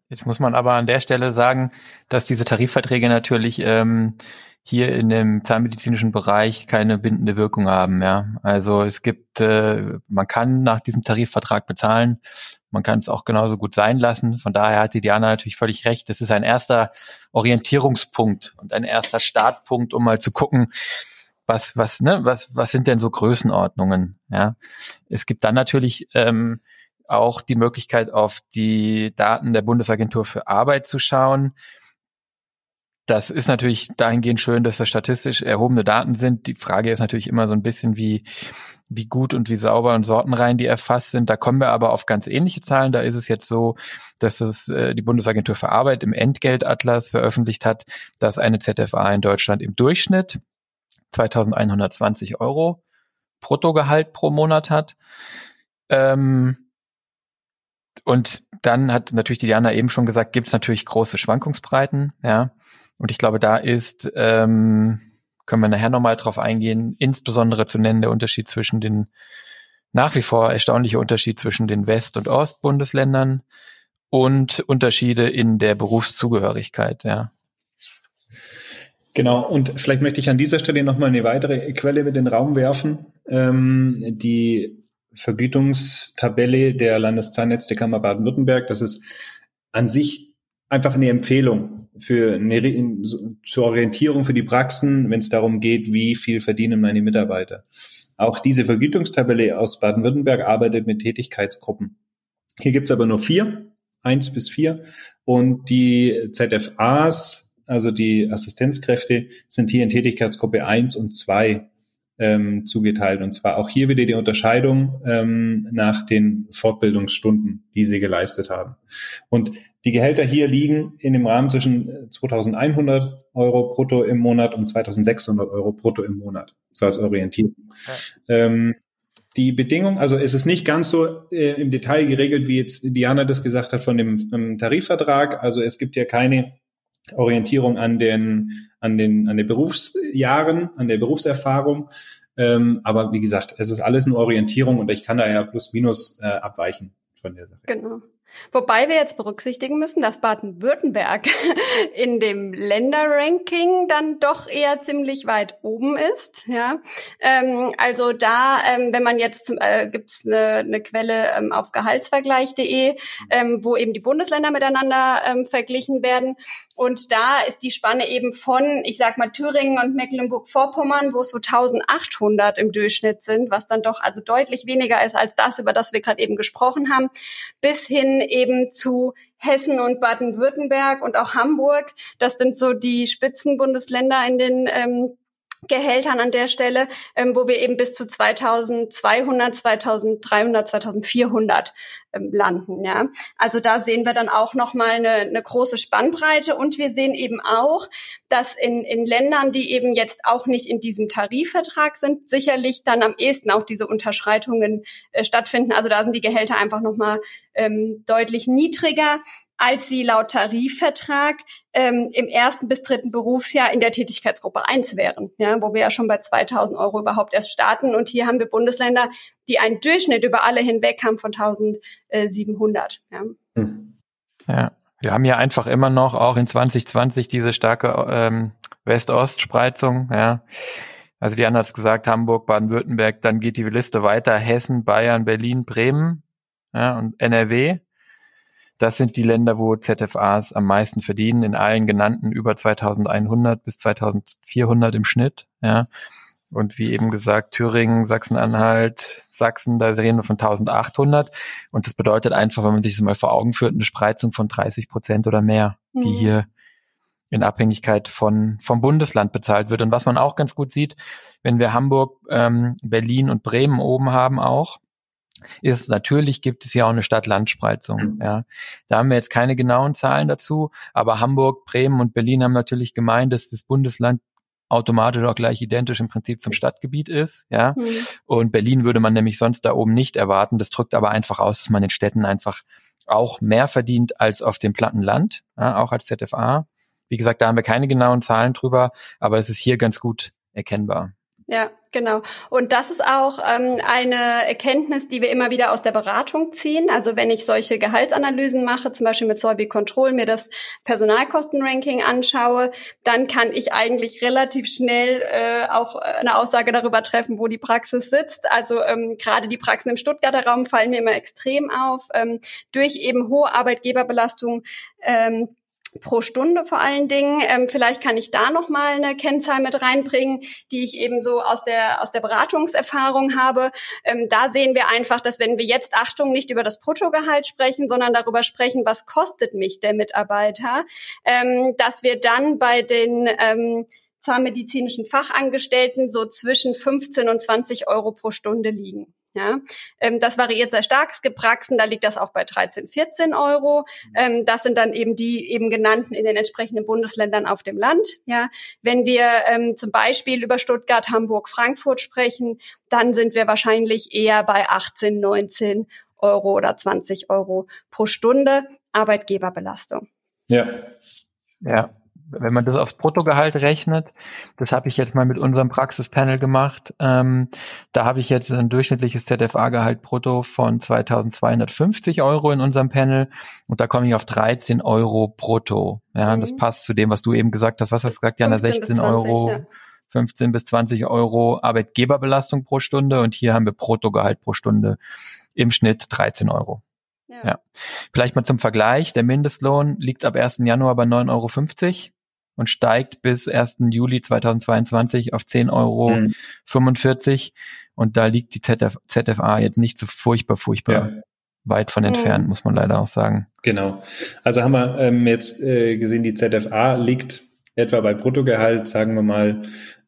Speaker 1: Jetzt muss man aber an der Stelle sagen, dass diese Tarifverträge natürlich ähm, hier in dem zahnmedizinischen Bereich keine bindende Wirkung haben. Ja, also es gibt, äh, man kann nach diesem Tarifvertrag bezahlen, man kann es auch genauso gut sein lassen. Von daher hat die Diana natürlich völlig recht. Das ist ein erster Orientierungspunkt und ein erster Startpunkt, um mal zu gucken, was, was, ne, was, was sind denn so Größenordnungen? Ja, es gibt dann natürlich ähm, auch die Möglichkeit, auf die Daten der Bundesagentur für Arbeit zu schauen. Das ist natürlich dahingehend schön, dass das statistisch erhobene Daten sind. Die Frage ist natürlich immer so ein bisschen, wie, wie gut und wie sauber und sortenrein die erfasst sind. Da kommen wir aber auf ganz ähnliche Zahlen. Da ist es jetzt so, dass es äh, die Bundesagentur für Arbeit im Entgeltatlas veröffentlicht hat, dass eine ZFA in Deutschland im Durchschnitt 2120 Euro Bruttogehalt pro Monat hat. Ähm, und dann hat natürlich die Diana eben schon gesagt, gibt es natürlich große Schwankungsbreiten, ja. Und ich glaube, da ist, ähm, können wir nachher nochmal drauf eingehen, insbesondere zu nennen der Unterschied zwischen den, nach wie vor erstaunliche Unterschied zwischen den West- und Ostbundesländern und Unterschiede in der Berufszugehörigkeit, ja.
Speaker 2: Genau, und vielleicht möchte ich an dieser Stelle nochmal eine weitere Quelle mit in den Raum werfen. Ähm, die Vergütungstabelle der Landeszahnärzte Kammer Baden-Württemberg, das ist an sich einfach eine Empfehlung für eine, zur Orientierung für die Praxen, wenn es darum geht, wie viel verdienen meine Mitarbeiter. Auch diese Vergütungstabelle aus Baden-Württemberg arbeitet mit Tätigkeitsgruppen. Hier gibt's aber nur vier, eins bis vier. Und die ZFAs also die Assistenzkräfte sind hier in Tätigkeitsgruppe 1 und 2 ähm, zugeteilt. Und zwar auch hier wieder die Unterscheidung ähm, nach den Fortbildungsstunden, die sie geleistet haben. Und die Gehälter hier liegen in dem Rahmen zwischen 2100 Euro brutto im Monat und 2600 Euro brutto im Monat. So als Orientierung. Ja. Ähm, die Bedingung, also es ist nicht ganz so äh, im Detail geregelt, wie jetzt Diana das gesagt hat von dem, dem Tarifvertrag. Also es gibt ja keine Orientierung an den, an den, an den Berufsjahren, an der Berufserfahrung. Ähm, aber wie gesagt, es ist alles nur Orientierung und ich kann da ja plus minus äh, abweichen von der Sache.
Speaker 3: Genau. Wobei wir jetzt berücksichtigen müssen, dass Baden-Württemberg *laughs* in dem Länderranking dann doch eher ziemlich weit oben ist. Ja, ähm, also da, ähm, wenn man jetzt äh, gibt es eine, eine Quelle ähm, auf Gehaltsvergleich.de, ähm, wo eben die Bundesländer miteinander ähm, verglichen werden. Und da ist die Spanne eben von, ich sag mal Thüringen und Mecklenburg-Vorpommern, wo es so 1800 im Durchschnitt sind, was dann doch also deutlich weniger ist als das, über das wir gerade eben gesprochen haben, bis hin eben zu Hessen und Baden-Württemberg und auch Hamburg. Das sind so die Spitzenbundesländer in den ähm, Gehältern an der Stelle, ähm, wo wir eben bis zu 2200, 2300, 2400 ähm, landen. Ja, also da sehen wir dann auch noch mal eine, eine große Spannbreite und wir sehen eben auch, dass in, in Ländern, die eben jetzt auch nicht in diesem Tarifvertrag sind, sicherlich dann am ehesten auch diese Unterschreitungen äh, stattfinden. Also da sind die Gehälter einfach noch mal ähm, deutlich niedriger als sie laut Tarifvertrag ähm, im ersten bis dritten Berufsjahr in der Tätigkeitsgruppe 1 wären, ja, wo wir ja schon bei 2000 Euro überhaupt erst starten. Und hier haben wir Bundesländer, die einen Durchschnitt über alle hinweg haben von 1700. Ja. Hm.
Speaker 1: ja, wir haben ja einfach immer noch auch in 2020 diese starke ähm, West-Ost-Spreizung. Ja. Also die anderen hat es gesagt, Hamburg, Baden-Württemberg, dann geht die Liste weiter, Hessen, Bayern, Berlin, Bremen ja, und NRW. Das sind die Länder, wo ZFAs am meisten verdienen, in allen genannten über 2100 bis 2400 im Schnitt. Ja. Und wie eben gesagt, Thüringen, Sachsen-Anhalt, Sachsen, da reden wir von 1800. Und das bedeutet einfach, wenn man sich das mal vor Augen führt, eine Spreizung von 30 Prozent oder mehr, mhm. die hier in Abhängigkeit von, vom Bundesland bezahlt wird. Und was man auch ganz gut sieht, wenn wir Hamburg, ähm, Berlin und Bremen oben haben auch, ist natürlich gibt es ja auch eine Stadt-Land-Spreizung. Mhm. Ja, da haben wir jetzt keine genauen Zahlen dazu, aber Hamburg, Bremen und Berlin haben natürlich gemeint, dass das Bundesland automatisch auch gleich identisch im Prinzip zum Stadtgebiet ist, ja. Mhm. Und Berlin würde man nämlich sonst da oben nicht erwarten. Das drückt aber einfach aus, dass man in Städten einfach auch mehr verdient als auf dem platten Land, ja, auch als ZFA. Wie gesagt, da haben wir keine genauen Zahlen drüber, aber es ist hier ganz gut erkennbar.
Speaker 3: Ja, genau. Und das ist auch ähm, eine Erkenntnis, die wir immer wieder aus der Beratung ziehen. Also wenn ich solche Gehaltsanalysen mache, zum Beispiel mit Solvi Control, mir das Personalkostenranking anschaue, dann kann ich eigentlich relativ schnell äh, auch eine Aussage darüber treffen, wo die Praxis sitzt. Also ähm, gerade die Praxen im Stuttgarter Raum fallen mir immer extrem auf. Ähm, durch eben hohe Arbeitgeberbelastung ähm, pro Stunde vor allen Dingen. Ähm, vielleicht kann ich da noch mal eine Kennzahl mit reinbringen, die ich eben so aus der aus der Beratungserfahrung habe. Ähm, da sehen wir einfach, dass wenn wir jetzt Achtung nicht über das Bruttogehalt sprechen, sondern darüber sprechen, was kostet mich der Mitarbeiter, ähm, dass wir dann bei den ähm, zahnmedizinischen Fachangestellten so zwischen 15 und 20 Euro pro Stunde liegen. Ja, ähm, das variiert sehr stark. Es gibt Praxen, da liegt das auch bei 13, 14 Euro. Ähm, das sind dann eben die eben genannten in den entsprechenden Bundesländern auf dem Land. Ja, wenn wir ähm, zum Beispiel über Stuttgart, Hamburg, Frankfurt sprechen, dann sind wir wahrscheinlich eher bei 18, 19 Euro oder 20 Euro pro Stunde Arbeitgeberbelastung.
Speaker 1: Ja. Ja, wenn man das aufs Bruttogehalt rechnet, das habe ich jetzt mal mit unserem Praxispanel gemacht, ähm, da habe ich jetzt ein durchschnittliches ZFA-Gehalt brutto von 2250 Euro in unserem Panel und da komme ich auf 13 Euro brutto. Ja, mhm. das passt zu dem, was du eben gesagt hast. Was hast du gesagt, Jana? 16 20, Euro. Ja. 15 bis 20 Euro Arbeitgeberbelastung pro Stunde und hier haben wir Bruttogehalt pro Stunde im Schnitt 13 Euro. Ja. ja. Vielleicht mal zum Vergleich. Der Mindestlohn liegt ab 1. Januar bei 9,50 Euro und steigt bis 1. Juli 2022 auf 10,45 Euro. Mhm. Und da liegt die ZF, ZFA jetzt nicht so furchtbar, furchtbar ja. weit von entfernt, mhm. muss man leider auch sagen.
Speaker 2: Genau. Also haben wir ähm, jetzt äh, gesehen, die ZFA liegt etwa bei Bruttogehalt, sagen wir mal,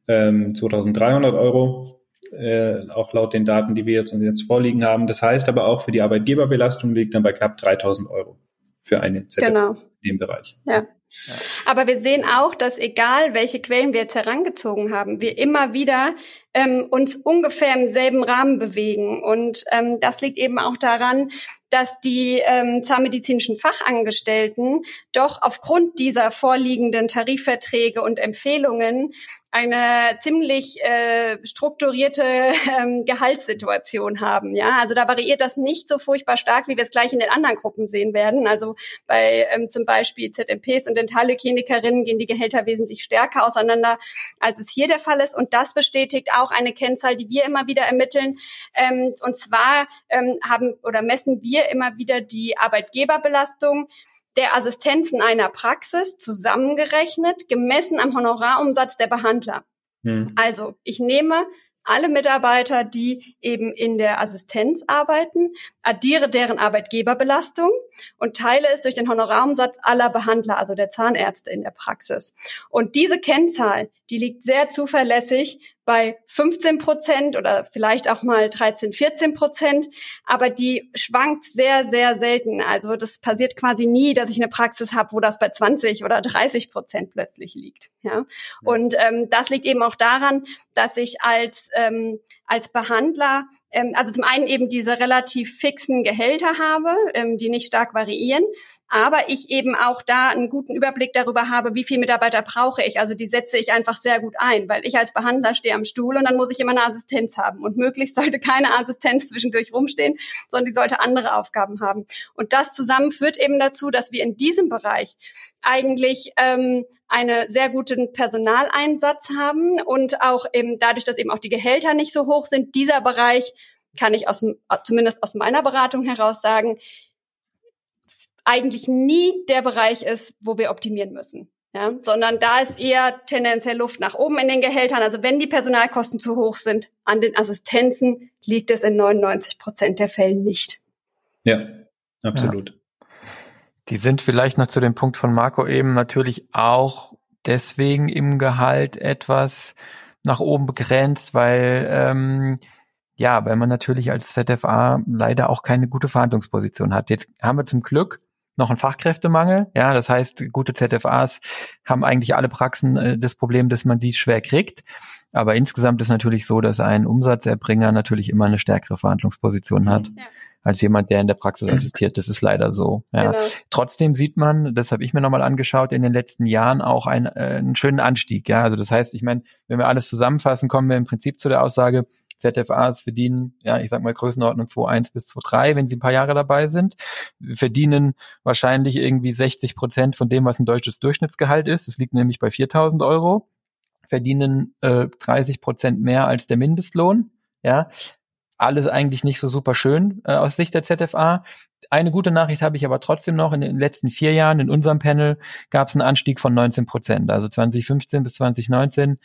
Speaker 2: ähm, 2300 Euro, äh, auch laut den Daten, die wir jetzt uns jetzt vorliegen haben. Das heißt aber auch für die Arbeitgeberbelastung liegt dann bei knapp 3000 Euro für eine ZFA genau. in dem Bereich.
Speaker 3: Ja. Aber wir sehen auch, dass egal welche Quellen wir jetzt herangezogen haben, wir immer wieder ähm, uns ungefähr im selben Rahmen bewegen. Und ähm, das liegt eben auch daran, dass die ähm, zahnmedizinischen Fachangestellten doch aufgrund dieser vorliegenden Tarifverträge und Empfehlungen eine ziemlich äh, strukturierte *laughs* ähm, Gehaltssituation haben. Ja, also da variiert das nicht so furchtbar stark, wie wir es gleich in den anderen Gruppen sehen werden. Also bei ähm, zum Beispiel ZMPs und Dentalleklinikerinnen gehen die Gehälter wesentlich stärker auseinander, als es hier der Fall ist. Und das bestätigt auch eine Kennzahl, die wir immer wieder ermitteln. Ähm, und zwar ähm, haben oder messen wir immer wieder die Arbeitgeberbelastung der Assistenzen einer Praxis zusammengerechnet, gemessen am Honorarumsatz der Behandler. Hm. Also ich nehme alle Mitarbeiter, die eben in der Assistenz arbeiten, addiere deren Arbeitgeberbelastung und teile es durch den Honorarumsatz aller Behandler, also der Zahnärzte in der Praxis. Und diese Kennzahl, die liegt sehr zuverlässig bei 15 Prozent oder vielleicht auch mal 13, 14 Prozent, aber die schwankt sehr, sehr selten. Also das passiert quasi nie, dass ich eine Praxis habe, wo das bei 20 oder 30 Prozent plötzlich liegt. Ja, und ähm, das liegt eben auch daran, dass ich als ähm, als Behandler ähm, also zum einen eben diese relativ fixen Gehälter habe, ähm, die nicht stark variieren, aber ich eben auch da einen guten Überblick darüber habe, wie viele Mitarbeiter brauche ich. Also die setze ich einfach sehr gut ein, weil ich als Behandler stehe am Stuhl und dann muss ich immer eine Assistenz haben. Und möglichst sollte keine Assistenz zwischendurch rumstehen, sondern die sollte andere Aufgaben haben. Und das zusammen führt eben dazu, dass wir in diesem Bereich eigentlich ähm, einen sehr guten Personaleinsatz haben und auch eben dadurch, dass eben auch die Gehälter nicht so hoch sind, dieser Bereich kann ich aus, zumindest aus meiner Beratung heraus sagen, eigentlich nie der Bereich ist, wo wir optimieren müssen. Ja, sondern da ist eher tendenziell Luft nach oben in den Gehältern. Also wenn die Personalkosten zu hoch sind, an den Assistenzen liegt es in 99 Prozent der Fällen nicht.
Speaker 2: Ja, absolut. Ja.
Speaker 1: Die sind vielleicht noch zu dem Punkt von Marco eben natürlich auch deswegen im Gehalt etwas nach oben begrenzt, weil ähm, ja, weil man natürlich als ZFA leider auch keine gute Verhandlungsposition hat. Jetzt haben wir zum Glück noch einen Fachkräftemangel. Ja, das heißt, gute ZFAs haben eigentlich alle Praxen äh, das Problem, dass man die schwer kriegt. Aber insgesamt ist natürlich so, dass ein Umsatzerbringer natürlich immer eine stärkere Verhandlungsposition hat. Ja als jemand, der in der Praxis *clears throat* assistiert. Das ist leider so. Ja. Genau. Trotzdem sieht man, das habe ich mir nochmal angeschaut, in den letzten Jahren auch ein, äh, einen schönen Anstieg. Ja, also das heißt, ich meine, wenn wir alles zusammenfassen, kommen wir im Prinzip zu der Aussage, ZFAs verdienen, ja, ich sag mal Größenordnung 2,1 bis 2,3, wenn sie ein paar Jahre dabei sind, verdienen wahrscheinlich irgendwie 60 Prozent von dem, was ein deutsches Durchschnittsgehalt ist. Das liegt nämlich bei 4.000 Euro, verdienen äh, 30 Prozent mehr als der Mindestlohn. Ja, alles eigentlich nicht so super schön äh, aus Sicht der ZFA. Eine gute Nachricht habe ich aber trotzdem noch. In den letzten vier Jahren in unserem Panel gab es einen Anstieg von 19 Prozent, also 2015 bis 2019.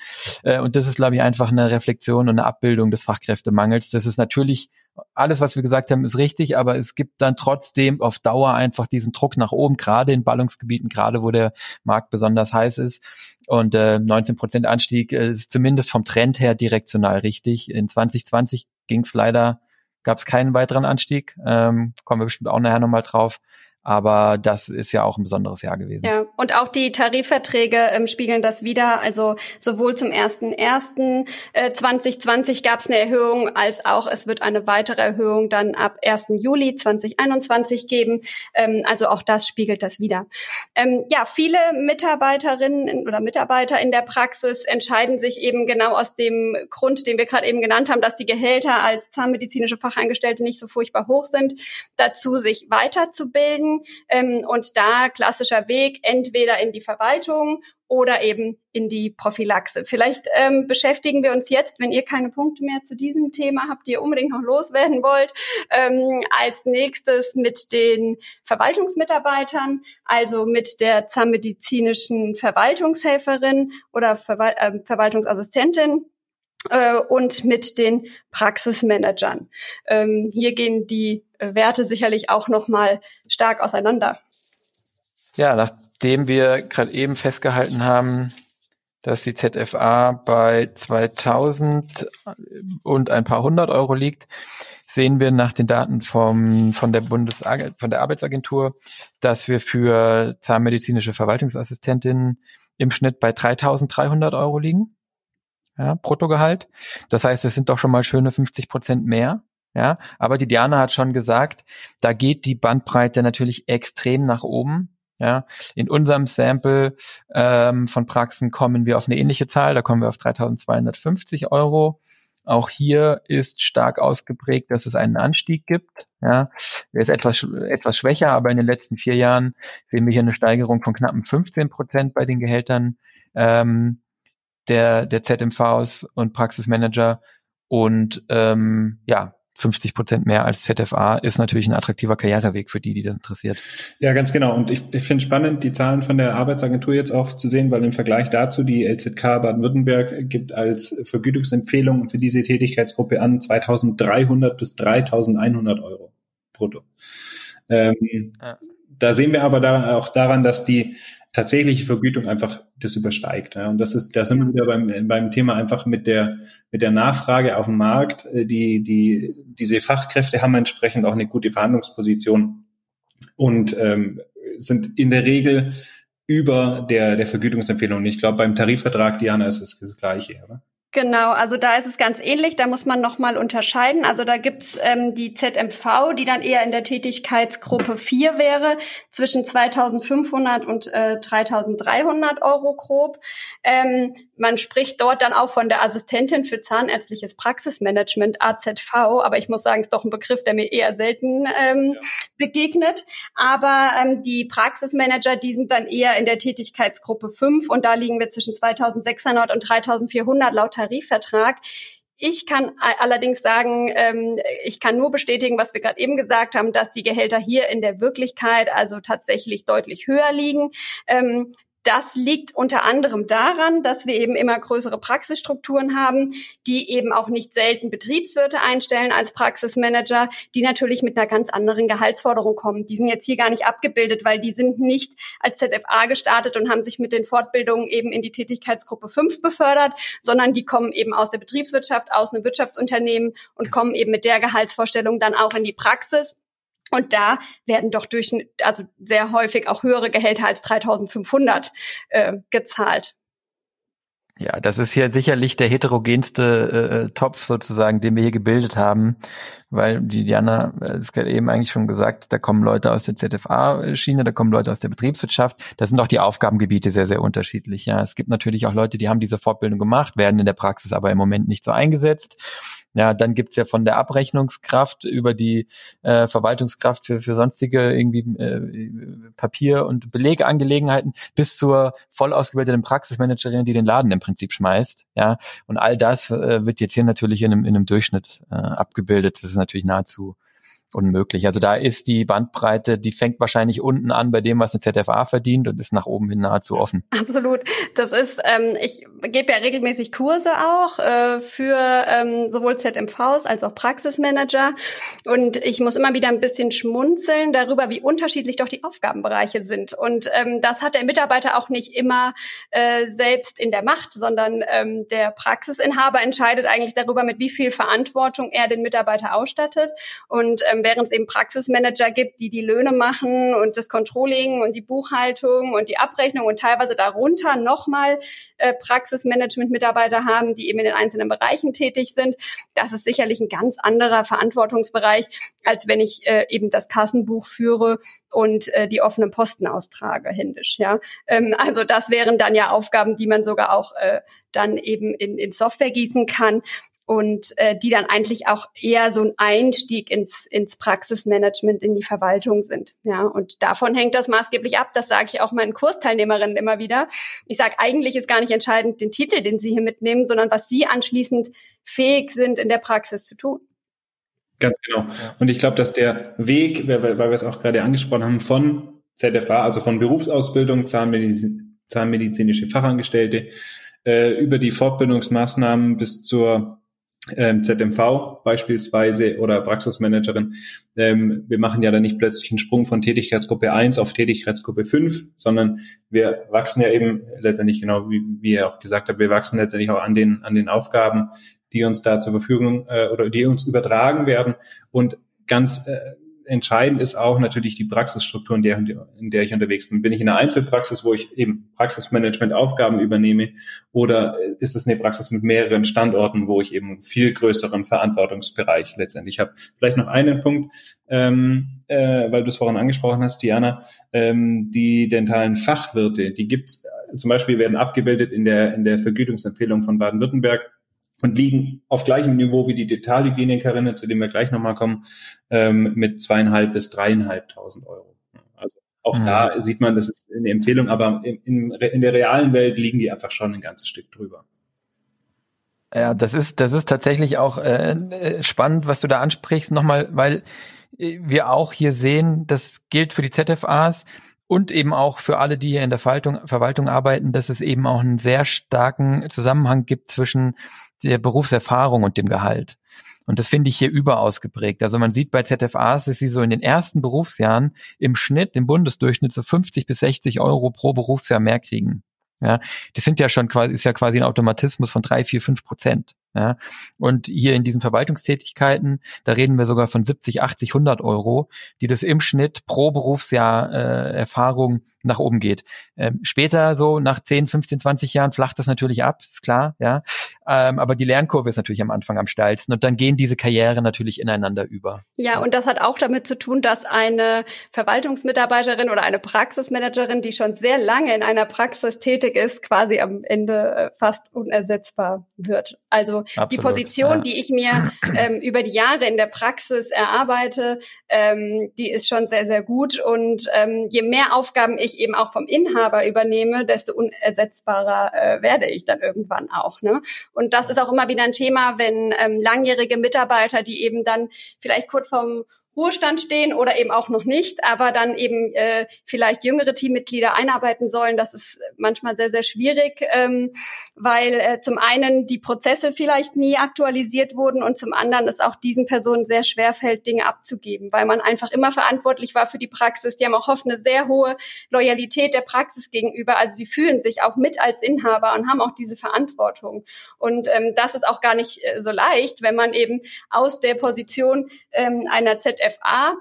Speaker 1: Äh, und das ist, glaube ich, einfach eine Reflexion und eine Abbildung des Fachkräftemangels. Das ist natürlich alles, was wir gesagt haben, ist richtig, aber es gibt dann trotzdem auf Dauer einfach diesen Druck nach oben, gerade in Ballungsgebieten, gerade wo der Markt besonders heiß ist. Und äh, 19 Prozent Anstieg äh, ist zumindest vom Trend her direktional richtig. In 2020 ging es leider, gab es keinen weiteren Anstieg. Ähm, kommen wir bestimmt auch nachher nochmal drauf. Aber das ist ja auch ein besonderes Jahr gewesen.
Speaker 3: Ja, und auch die Tarifverträge ähm, spiegeln das wieder. Also sowohl zum 1.1.2020 äh, 2020 gab es eine Erhöhung, als auch es wird eine weitere Erhöhung dann ab 1. Juli 2021 geben. Ähm, also auch das spiegelt das wieder. Ähm, ja, viele Mitarbeiterinnen oder Mitarbeiter in der Praxis entscheiden sich eben genau aus dem Grund, den wir gerade eben genannt haben, dass die Gehälter als zahnmedizinische Fachangestellte nicht so furchtbar hoch sind, dazu sich weiterzubilden ähm, und da klassischer Weg entweder in die Verwaltung oder eben in die Prophylaxe. Vielleicht ähm, beschäftigen wir uns jetzt, wenn ihr keine Punkte mehr zu diesem Thema habt, die ihr unbedingt noch loswerden wollt, ähm, als nächstes mit den Verwaltungsmitarbeitern, also mit der zahnmedizinischen Verwaltungshelferin oder Verwal äh, Verwaltungsassistentin äh, und mit den Praxismanagern. Ähm, hier gehen die Werte sicherlich auch noch mal stark auseinander.
Speaker 1: Ja, nachdem wir gerade eben festgehalten haben, dass die ZFA bei 2000 und ein paar hundert Euro liegt, sehen wir nach den Daten vom, von der Bundes von der Arbeitsagentur, dass wir für zahnmedizinische Verwaltungsassistentinnen im Schnitt bei 3.300 Euro liegen ja, Bruttogehalt. Das heißt, es sind doch schon mal schöne 50 Prozent mehr. Ja, aber die Diana hat schon gesagt, da geht die Bandbreite natürlich extrem nach oben. Ja, in unserem Sample ähm, von Praxen kommen wir auf eine ähnliche Zahl, da kommen wir auf 3.250 Euro. Auch hier ist stark ausgeprägt, dass es einen Anstieg gibt. Ja, der ist etwas, etwas schwächer, aber in den letzten vier Jahren sehen wir hier eine Steigerung von knappen 15 Prozent bei den Gehältern. Ähm, der, der ZMVs und Praxismanager und ähm, ja, 50 Prozent mehr als ZFA ist natürlich ein attraktiver Karriereweg für die, die das interessiert.
Speaker 2: Ja, ganz genau. Und ich, ich finde spannend, die Zahlen von der Arbeitsagentur jetzt auch zu sehen, weil im Vergleich dazu die LZK Baden-Württemberg gibt als Vergütungsempfehlung für diese Tätigkeitsgruppe an 2300 bis 3100 Euro brutto. Ähm, ja. Da sehen wir aber da auch daran, dass die tatsächliche Vergütung einfach das übersteigt. Ja. Und das ist, da sind wir wieder beim, beim Thema einfach mit der, mit der Nachfrage auf dem Markt. Äh, die, die, diese Fachkräfte haben entsprechend auch eine gute Verhandlungsposition und ähm, sind in der Regel über der, der Vergütungsempfehlung. Und ich glaube, beim Tarifvertrag, Diana, ist es das Gleiche, oder?
Speaker 3: Genau, also da ist es ganz ähnlich, da muss man nochmal unterscheiden. Also da gibt's ähm, die ZMV, die dann eher in der Tätigkeitsgruppe 4 wäre, zwischen 2500 und äh, 3300 Euro grob. Ähm, man spricht dort dann auch von der Assistentin für zahnärztliches Praxismanagement, AZV, aber ich muss sagen, ist doch ein Begriff, der mir eher selten ähm, ja. begegnet. Aber ähm, die Praxismanager, die sind dann eher in der Tätigkeitsgruppe 5 und da liegen wir zwischen 2600 und 3400 laut Tarifvertrag. Ich kann allerdings sagen, ähm, ich kann nur bestätigen, was wir gerade eben gesagt haben, dass die Gehälter hier in der Wirklichkeit also tatsächlich deutlich höher liegen. Ähm, das liegt unter anderem daran, dass wir eben immer größere Praxisstrukturen haben, die eben auch nicht selten Betriebswirte einstellen als Praxismanager, die natürlich mit einer ganz anderen Gehaltsforderung kommen. Die sind jetzt hier gar nicht abgebildet, weil die sind nicht als ZFA gestartet und haben sich mit den Fortbildungen eben in die Tätigkeitsgruppe 5 befördert, sondern die kommen eben aus der Betriebswirtschaft, aus einem Wirtschaftsunternehmen und kommen eben mit der Gehaltsvorstellung dann auch in die Praxis und da werden doch durch, also sehr häufig auch höhere Gehälter als 3.500 äh, gezahlt.
Speaker 1: Ja, das ist hier sicherlich der heterogenste äh, Topf sozusagen, den wir hier gebildet haben, weil die Diana es gerade eben eigentlich schon gesagt, da kommen Leute aus der ZFA-Schiene, da kommen Leute aus der Betriebswirtschaft. Da sind auch die Aufgabengebiete sehr, sehr unterschiedlich. Ja, es gibt natürlich auch Leute, die haben diese Fortbildung gemacht, werden in der Praxis aber im Moment nicht so eingesetzt. Ja, dann gibt's ja von der Abrechnungskraft über die äh, Verwaltungskraft für, für sonstige irgendwie äh, Papier- und Belegeangelegenheiten bis zur voll ausgebildeten Praxismanagerin, die den Laden im Prinzip schmeißt. Ja, und all das äh, wird jetzt hier natürlich in einem, in einem Durchschnitt äh, abgebildet. Das ist natürlich nahezu unmöglich. Also da ist die Bandbreite, die fängt wahrscheinlich unten an bei dem, was eine ZFA verdient und ist nach oben hin nahezu offen.
Speaker 3: Absolut. Das ist, ähm, ich gebe ja regelmäßig Kurse auch äh, für ähm, sowohl ZMVs als auch Praxismanager und ich muss immer wieder ein bisschen schmunzeln darüber, wie unterschiedlich doch die Aufgabenbereiche sind. Und ähm, das hat der Mitarbeiter auch nicht immer äh, selbst in der Macht, sondern ähm, der Praxisinhaber entscheidet eigentlich darüber, mit wie viel Verantwortung er den Mitarbeiter ausstattet. Und ähm, während es eben Praxismanager gibt, die die Löhne machen und das Controlling und die Buchhaltung und die Abrechnung und teilweise darunter nochmal äh, Praxismanagement-Mitarbeiter haben, die eben in den einzelnen Bereichen tätig sind. Das ist sicherlich ein ganz anderer Verantwortungsbereich, als wenn ich äh, eben das Kassenbuch führe und äh, die offenen Posten austrage händisch. Ja, ähm, also das wären dann ja Aufgaben, die man sogar auch äh, dann eben in, in Software gießen kann und äh, die dann eigentlich auch eher so ein Einstieg ins, ins Praxismanagement, in die Verwaltung sind. Ja, und davon hängt das maßgeblich ab. Das sage ich auch meinen Kursteilnehmerinnen immer wieder. Ich sage, eigentlich ist gar nicht entscheidend den Titel, den sie hier mitnehmen, sondern was sie anschließend fähig sind, in der Praxis zu tun.
Speaker 2: Ganz genau. Und ich glaube, dass der Weg, weil, weil wir es auch gerade angesprochen haben, von ZFA, also von Berufsausbildung, Zahnmedizin, zahnmedizinische Fachangestellte, äh, über die Fortbildungsmaßnahmen bis zur ähm, ZMV beispielsweise oder Praxismanagerin. Ähm, wir machen ja dann nicht plötzlich einen Sprung von Tätigkeitsgruppe 1 auf Tätigkeitsgruppe 5, sondern wir wachsen ja eben letztendlich genau, wie, wie ihr auch gesagt habt, wir wachsen letztendlich auch an den, an den Aufgaben, die uns da zur Verfügung äh, oder die uns übertragen werden. Und ganz äh, entscheidend ist auch natürlich die Praxisstruktur, in der, in der ich unterwegs bin. Bin ich in einer Einzelpraxis, wo ich eben Praxismanagement-Aufgaben übernehme, oder ist es eine Praxis mit mehreren Standorten, wo ich eben viel größeren Verantwortungsbereich letztendlich habe? Vielleicht noch einen Punkt, ähm, äh, weil du es vorhin angesprochen hast, Diana, ähm, die dentalen Fachwirte, die gibt zum Beispiel werden abgebildet in der in der Vergütungsempfehlung von Baden-Württemberg und liegen auf gleichem Niveau wie die Detailhygienikerinnen, zu dem wir gleich nochmal kommen, ähm, mit zweieinhalb bis dreieinhalbtausend Euro. Also auch mhm. da sieht man, das ist eine Empfehlung, aber in, in, in der realen Welt liegen die einfach schon ein ganzes Stück drüber.
Speaker 1: Ja, das ist, das ist tatsächlich auch äh, äh spannend, was du da ansprichst, nochmal, weil äh, wir auch hier sehen, das gilt für die ZFAs, und eben auch für alle, die hier in der Verwaltung, Verwaltung arbeiten, dass es eben auch einen sehr starken Zusammenhang gibt zwischen der Berufserfahrung und dem Gehalt. Und das finde ich hier überaus geprägt. Also man sieht bei ZFAs, dass sie so in den ersten Berufsjahren im Schnitt, im Bundesdurchschnitt so 50 bis 60 Euro pro Berufsjahr mehr kriegen. Ja, das sind ja schon quasi, ist ja quasi ein Automatismus von drei, vier, fünf Prozent. Ja, und hier in diesen Verwaltungstätigkeiten, da reden wir sogar von 70, 80, 100 Euro, die das im Schnitt pro Berufsjahr äh, Erfahrung nach oben geht. Ähm, später, so nach 10, 15, 20 Jahren, flacht das natürlich ab, ist klar, ja. Ähm, aber die Lernkurve ist natürlich am Anfang am steilsten und dann gehen diese Karriere natürlich ineinander über.
Speaker 3: Ja, und das hat auch damit zu tun, dass eine Verwaltungsmitarbeiterin oder eine Praxismanagerin, die schon sehr lange in einer Praxis tätig ist, quasi am Ende äh, fast unersetzbar wird. Also Absolut, die Position, ja. die ich mir ähm, über die Jahre in der Praxis erarbeite, ähm, die ist schon sehr, sehr gut. Und ähm, je mehr Aufgaben ich eben auch vom Inhaber übernehme, desto unersetzbarer äh, werde ich dann irgendwann auch. Ne? Und das ist auch immer wieder ein Thema, wenn ähm, langjährige Mitarbeiter, die eben dann vielleicht kurz vorm Ruhestand stehen oder eben auch noch nicht, aber dann eben äh, vielleicht jüngere Teammitglieder einarbeiten sollen. Das ist manchmal sehr, sehr schwierig, ähm, weil äh, zum einen die Prozesse vielleicht nie aktualisiert wurden und zum anderen es auch diesen Personen sehr schwer fällt, Dinge abzugeben, weil man einfach immer verantwortlich war für die Praxis. Die haben auch oft eine sehr hohe Loyalität der Praxis gegenüber. Also sie fühlen sich auch mit als Inhaber und haben auch diese Verantwortung. Und ähm, das ist auch gar nicht äh, so leicht, wenn man eben aus der Position ähm, einer ZF FA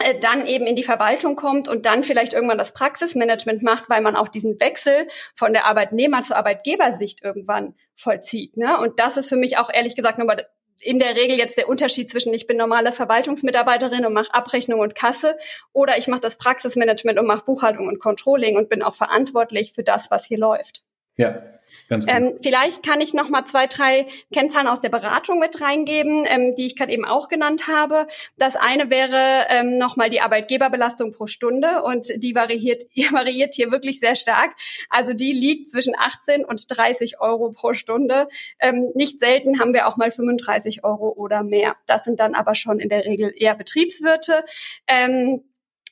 Speaker 3: äh, dann eben in die Verwaltung kommt und dann vielleicht irgendwann das Praxismanagement macht, weil man auch diesen Wechsel von der Arbeitnehmer zur Arbeitgebersicht irgendwann vollzieht. Ne? Und das ist für mich auch ehrlich gesagt nochmal in der Regel jetzt der Unterschied zwischen ich bin normale Verwaltungsmitarbeiterin und mache Abrechnung und Kasse oder ich mache das Praxismanagement und mache Buchhaltung und Controlling und bin auch verantwortlich für das, was hier läuft.
Speaker 2: Ja,
Speaker 3: Ganz gut. Ähm, vielleicht kann ich noch mal zwei, drei Kennzahlen aus der Beratung mit reingeben, ähm, die ich gerade eben auch genannt habe. Das eine wäre ähm, noch mal die Arbeitgeberbelastung pro Stunde und die variiert, *laughs* variiert hier wirklich sehr stark. Also die liegt zwischen 18 und 30 Euro pro Stunde. Ähm, nicht selten haben wir auch mal 35 Euro oder mehr. Das sind dann aber schon in der Regel eher Betriebswirte. Ähm,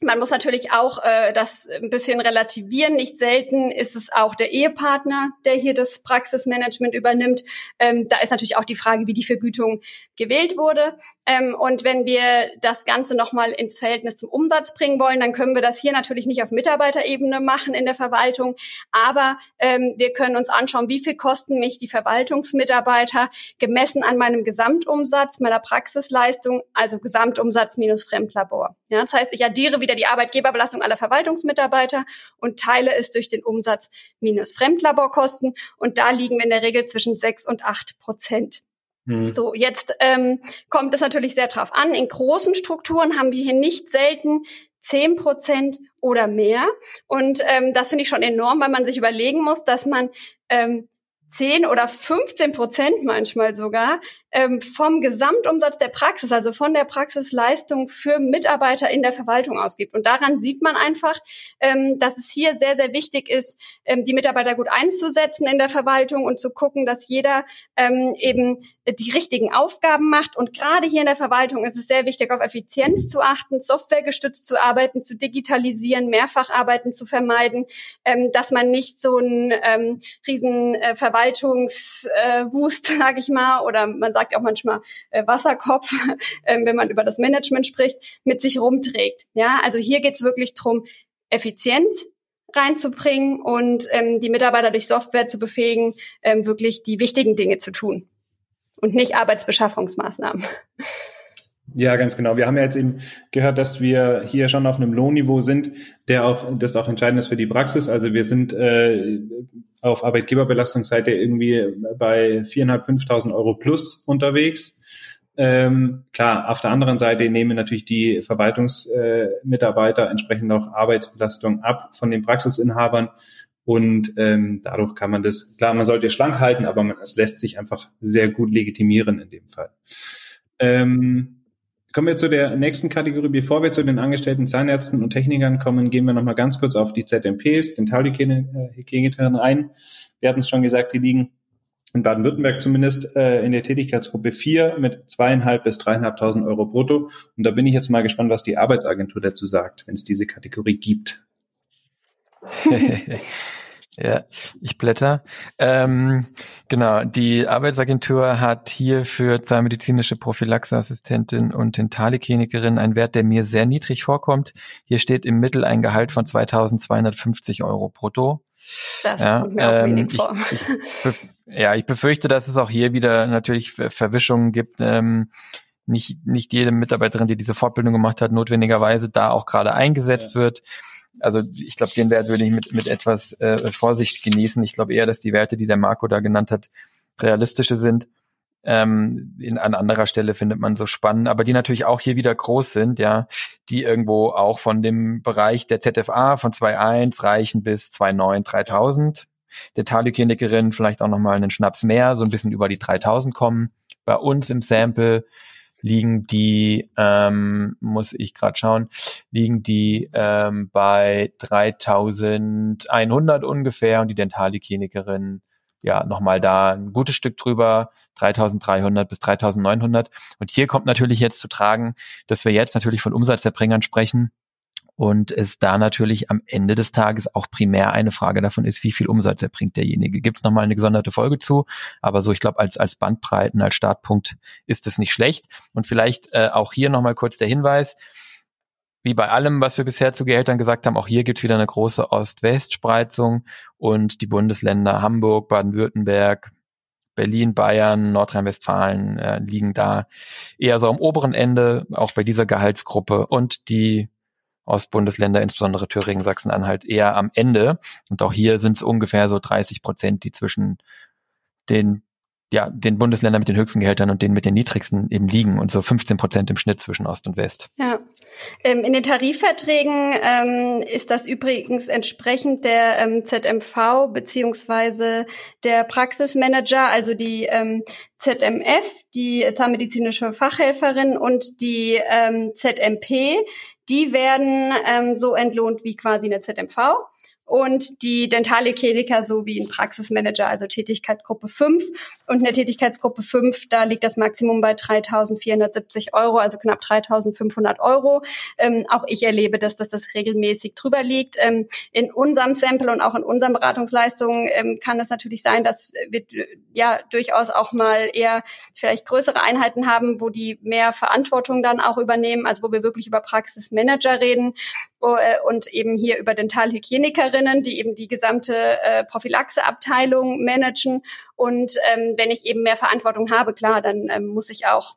Speaker 3: man muss natürlich auch äh, das ein bisschen relativieren. Nicht selten ist es auch der Ehepartner, der hier das Praxismanagement übernimmt. Ähm, da ist natürlich auch die Frage, wie die Vergütung gewählt wurde. Ähm, und wenn wir das Ganze nochmal ins Verhältnis zum Umsatz bringen wollen, dann können wir das hier natürlich nicht auf Mitarbeiterebene machen in der Verwaltung. Aber ähm, wir können uns anschauen, wie viel kosten mich die Verwaltungsmitarbeiter gemessen an meinem Gesamtumsatz, meiner Praxisleistung, also Gesamtumsatz minus Fremdlabor. Ja, das heißt, ich addiere wieder wieder die Arbeitgeberbelastung aller Verwaltungsmitarbeiter und teile es durch den Umsatz minus Fremdlaborkosten. Und da liegen wir in der Regel zwischen sechs und acht Prozent. Mhm. So, jetzt ähm, kommt es natürlich sehr drauf an. In großen Strukturen haben wir hier nicht selten zehn Prozent oder mehr. Und ähm, das finde ich schon enorm, weil man sich überlegen muss, dass man ähm, 10 oder 15 Prozent manchmal sogar vom Gesamtumsatz der Praxis, also von der Praxisleistung für Mitarbeiter in der Verwaltung ausgibt. Und daran sieht man einfach, ähm, dass es hier sehr, sehr wichtig ist, ähm, die Mitarbeiter gut einzusetzen in der Verwaltung und zu gucken, dass jeder ähm, eben die richtigen Aufgaben macht. Und gerade hier in der Verwaltung ist es sehr wichtig, auf Effizienz zu achten, softwaregestützt zu arbeiten, zu digitalisieren, Mehrfacharbeiten zu vermeiden, ähm, dass man nicht so einen ähm, riesen äh, Verwaltungswust, äh, *laughs* sage ich mal, oder man sagt auch manchmal äh, Wasserkopf, *laughs* äh, wenn man über das Management spricht, mit sich rumträgt. Ja, also hier geht's wirklich drum, Effizienz reinzubringen und ähm, die Mitarbeiter durch Software zu befähigen, ähm, wirklich die wichtigen Dinge zu tun und nicht Arbeitsbeschaffungsmaßnahmen.
Speaker 2: Ja, ganz genau. Wir haben ja jetzt eben gehört, dass wir hier schon auf einem Lohnniveau sind, der auch das auch entscheidend ist für die Praxis. Also wir sind äh, auf Arbeitgeberbelastungsseite irgendwie bei viereinhalb, fünftausend Euro plus unterwegs. Ähm, klar, auf der anderen Seite nehmen natürlich die Verwaltungsmitarbeiter äh, entsprechend auch Arbeitsbelastung ab von den Praxisinhabern und ähm, dadurch kann man das, klar, man sollte schlank halten, aber es lässt sich einfach sehr gut legitimieren in dem Fall. Ähm, Kommen wir zu der nächsten Kategorie. Bevor wir zu den angestellten Zahnärzten und Technikern kommen, gehen wir nochmal ganz kurz auf die ZMPs, Dentalhygienikerinnen ein. Wir hatten es schon gesagt, die liegen in Baden-Württemberg zumindest äh, in der Tätigkeitsgruppe 4 mit zweieinhalb bis dreieinhalbtausend Euro brutto. Und da bin ich jetzt mal gespannt, was die Arbeitsagentur dazu sagt, wenn es diese Kategorie gibt. *laughs* *laughs*
Speaker 1: Ja, ich blätter. Ähm, genau, die Arbeitsagentur hat hier für zahnmedizinische Prophylaxeassistentin und Dentaliklinikerin einen Wert, der mir sehr niedrig vorkommt. Hier steht im Mittel ein Gehalt von 2250 Euro brutto.
Speaker 3: Das ja, kommt mir auch ähm, wenig vor.
Speaker 1: Ich, ich ja, ich befürchte, dass es auch hier wieder natürlich Verwischungen gibt. Ähm, nicht, nicht jede Mitarbeiterin, die diese Fortbildung gemacht hat, notwendigerweise da auch gerade eingesetzt ja. wird also ich glaube, den Wert würde ich mit, mit etwas äh, Vorsicht genießen. Ich glaube eher, dass die Werte, die der Marco da genannt hat, realistische sind. Ähm, in, an anderer Stelle findet man so spannend, aber die natürlich auch hier wieder groß sind, ja, die irgendwo auch von dem Bereich der ZFA von 2.1 reichen bis 2.9, 3.000. Detailhygienikerinnen vielleicht auch nochmal einen Schnaps mehr, so ein bisschen über die 3.000 kommen. Bei uns im Sample liegen die, ähm, muss ich gerade schauen, liegen die ähm, bei 3100 ungefähr und die Dentalhygieikerin ja nochmal da ein gutes Stück drüber, 3300 bis 3900. Und hier kommt natürlich jetzt zu tragen, dass wir jetzt natürlich von Umsatzerbringern sprechen, und es da natürlich am Ende des Tages auch primär eine Frage davon ist, wie viel Umsatz erbringt derjenige. Gibt es nochmal eine gesonderte Folge zu, aber so ich glaube als, als Bandbreiten, als Startpunkt ist es nicht schlecht. Und vielleicht äh, auch hier nochmal kurz der Hinweis, wie bei allem, was wir bisher zu Gehältern gesagt haben, auch hier gibt's wieder eine große Ost-West-Spreizung und die Bundesländer Hamburg, Baden-Württemberg, Berlin, Bayern, Nordrhein-Westfalen äh, liegen da eher so am oberen Ende, auch bei dieser Gehaltsgruppe und die Ostbundesländer, insbesondere Thüringen, Sachsen-Anhalt, eher am Ende. Und auch hier sind es ungefähr so 30 Prozent, die zwischen den ja, den Bundesländern mit den höchsten Gehältern und denen mit den niedrigsten eben liegen und so 15 Prozent im Schnitt zwischen Ost und West.
Speaker 3: Ja. Ähm, in den Tarifverträgen ähm, ist das übrigens entsprechend der ähm, ZMV beziehungsweise der Praxismanager, also die ähm, ZMF, die zahnmedizinische Fachhelferin und die ähm, ZMP, die werden ähm, so entlohnt wie quasi eine ZMV und die Dentalhygieniker sowie ein Praxismanager, also Tätigkeitsgruppe 5. Und in der Tätigkeitsgruppe 5, da liegt das Maximum bei 3.470 Euro, also knapp 3.500 Euro. Ähm, auch ich erlebe, dass das, das regelmäßig drüber liegt. Ähm, in unserem Sample und auch in unseren Beratungsleistungen ähm, kann es natürlich sein, dass wir ja durchaus auch mal eher vielleicht größere Einheiten haben, wo die mehr Verantwortung dann auch übernehmen, also wo wir wirklich über Praxismanager reden äh, und eben hier über Dentalhygienikerinnen, die eben die gesamte äh, Prophylaxeabteilung managen. Und ähm, wenn ich eben mehr Verantwortung habe, klar, dann ähm, muss ich auch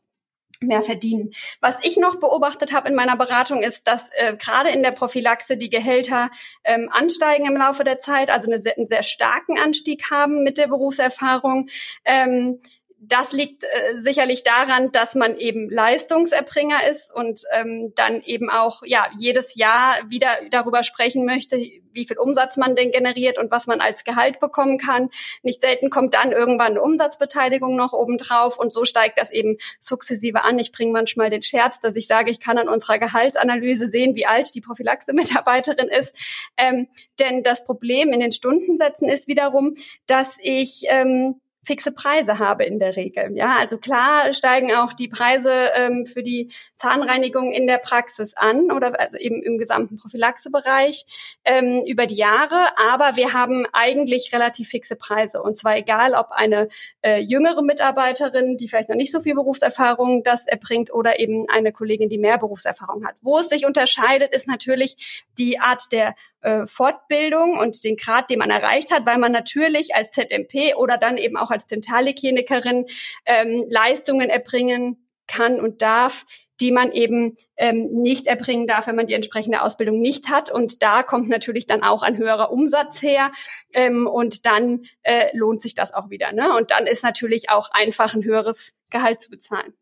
Speaker 3: mehr verdienen. Was ich noch beobachtet habe in meiner Beratung ist, dass äh, gerade in der Prophylaxe die Gehälter ähm, ansteigen im Laufe der Zeit, also eine, einen sehr starken Anstieg haben mit der Berufserfahrung. Ähm, das liegt äh, sicherlich daran, dass man eben Leistungserbringer ist und ähm, dann eben auch ja jedes Jahr wieder darüber sprechen möchte, wie viel Umsatz man denn generiert und was man als Gehalt bekommen kann. Nicht selten kommt dann irgendwann eine Umsatzbeteiligung noch obendrauf und so steigt das eben sukzessive an. Ich bringe manchmal den Scherz, dass ich sage, ich kann an unserer Gehaltsanalyse sehen, wie alt die Prophylaxe-Mitarbeiterin ist. Ähm, denn das Problem in den Stundensätzen ist wiederum, dass ich ähm, fixe Preise habe in der Regel. Ja, also klar steigen auch die Preise ähm, für die Zahnreinigung in der Praxis an oder also eben im gesamten Prophylaxebereich ähm, über die Jahre, aber wir haben eigentlich relativ fixe Preise und zwar egal, ob eine äh, jüngere Mitarbeiterin, die vielleicht noch nicht so viel Berufserfahrung das erbringt oder eben eine Kollegin, die mehr Berufserfahrung hat. Wo es sich unterscheidet, ist natürlich die Art der äh, Fortbildung und den Grad, den man erreicht hat, weil man natürlich als ZMP oder dann eben auch als Dentalhygienikerin ähm, Leistungen erbringen kann und darf, die man eben ähm, nicht erbringen darf, wenn man die entsprechende Ausbildung nicht hat. Und da kommt natürlich dann auch ein höherer Umsatz her ähm, und dann äh, lohnt sich das auch wieder. Ne? Und dann ist natürlich auch einfach ein höheres Gehalt zu bezahlen.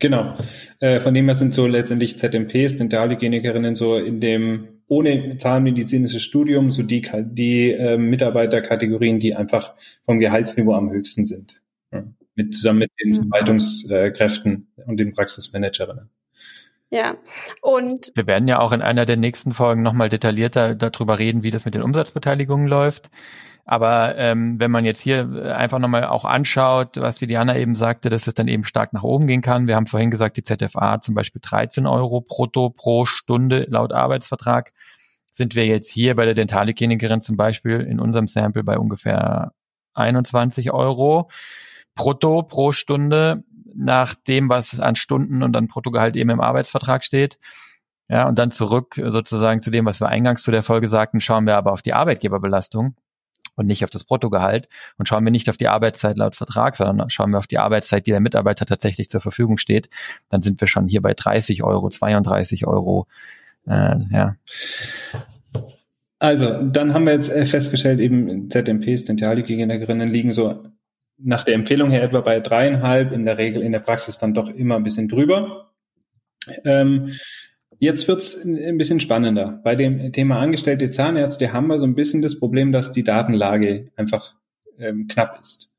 Speaker 2: Genau. Äh, von dem her sind so letztendlich ZMPs, Dentalhygienikerinnen so in dem ohne zahnmedizinisches Studium so die, die äh, Mitarbeiterkategorien, die einfach vom Gehaltsniveau am höchsten sind. Ja. Mit, zusammen mit den mhm. Verwaltungskräften und den Praxismanagerinnen.
Speaker 3: Ja, und
Speaker 1: wir werden ja auch in einer der nächsten Folgen nochmal detaillierter darüber reden, wie das mit den Umsatzbeteiligungen läuft. Aber ähm, wenn man jetzt hier einfach nochmal auch anschaut, was die Diana eben sagte, dass es dann eben stark nach oben gehen kann. Wir haben vorhin gesagt, die ZFA zum Beispiel 13 Euro brutto pro Stunde laut Arbeitsvertrag. Sind wir jetzt hier bei der Dentalhygieikerin zum Beispiel in unserem Sample bei ungefähr 21 Euro brutto pro Stunde nach dem, was an Stunden und an Bruttogehalt eben im Arbeitsvertrag steht. Ja, und dann zurück sozusagen zu dem, was wir eingangs zu der Folge sagten, schauen wir aber auf die Arbeitgeberbelastung und nicht auf das Bruttogehalt und schauen wir nicht auf die Arbeitszeit laut Vertrag, sondern schauen wir auf die Arbeitszeit, die der Mitarbeiter tatsächlich zur Verfügung steht, dann sind wir schon hier bei 30 Euro, 32 Euro. Äh, ja.
Speaker 2: Also, dann haben wir jetzt äh, festgestellt, eben ZMPs, Dentalhygienikerinnen liegen so nach der Empfehlung her etwa bei dreieinhalb, in der Regel in der Praxis dann doch immer ein bisschen drüber. Ähm, Jetzt wird's ein bisschen spannender. Bei dem Thema angestellte Zahnärzte haben wir so ein bisschen das Problem, dass die Datenlage einfach ähm, knapp ist.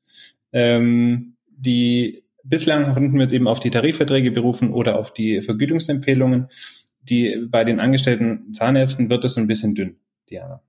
Speaker 2: Ähm, die bislang konnten wir jetzt eben auf die Tarifverträge berufen oder auf die Vergütungsempfehlungen. Die bei den angestellten Zahnärzten wird es ein bisschen dünn, Diana.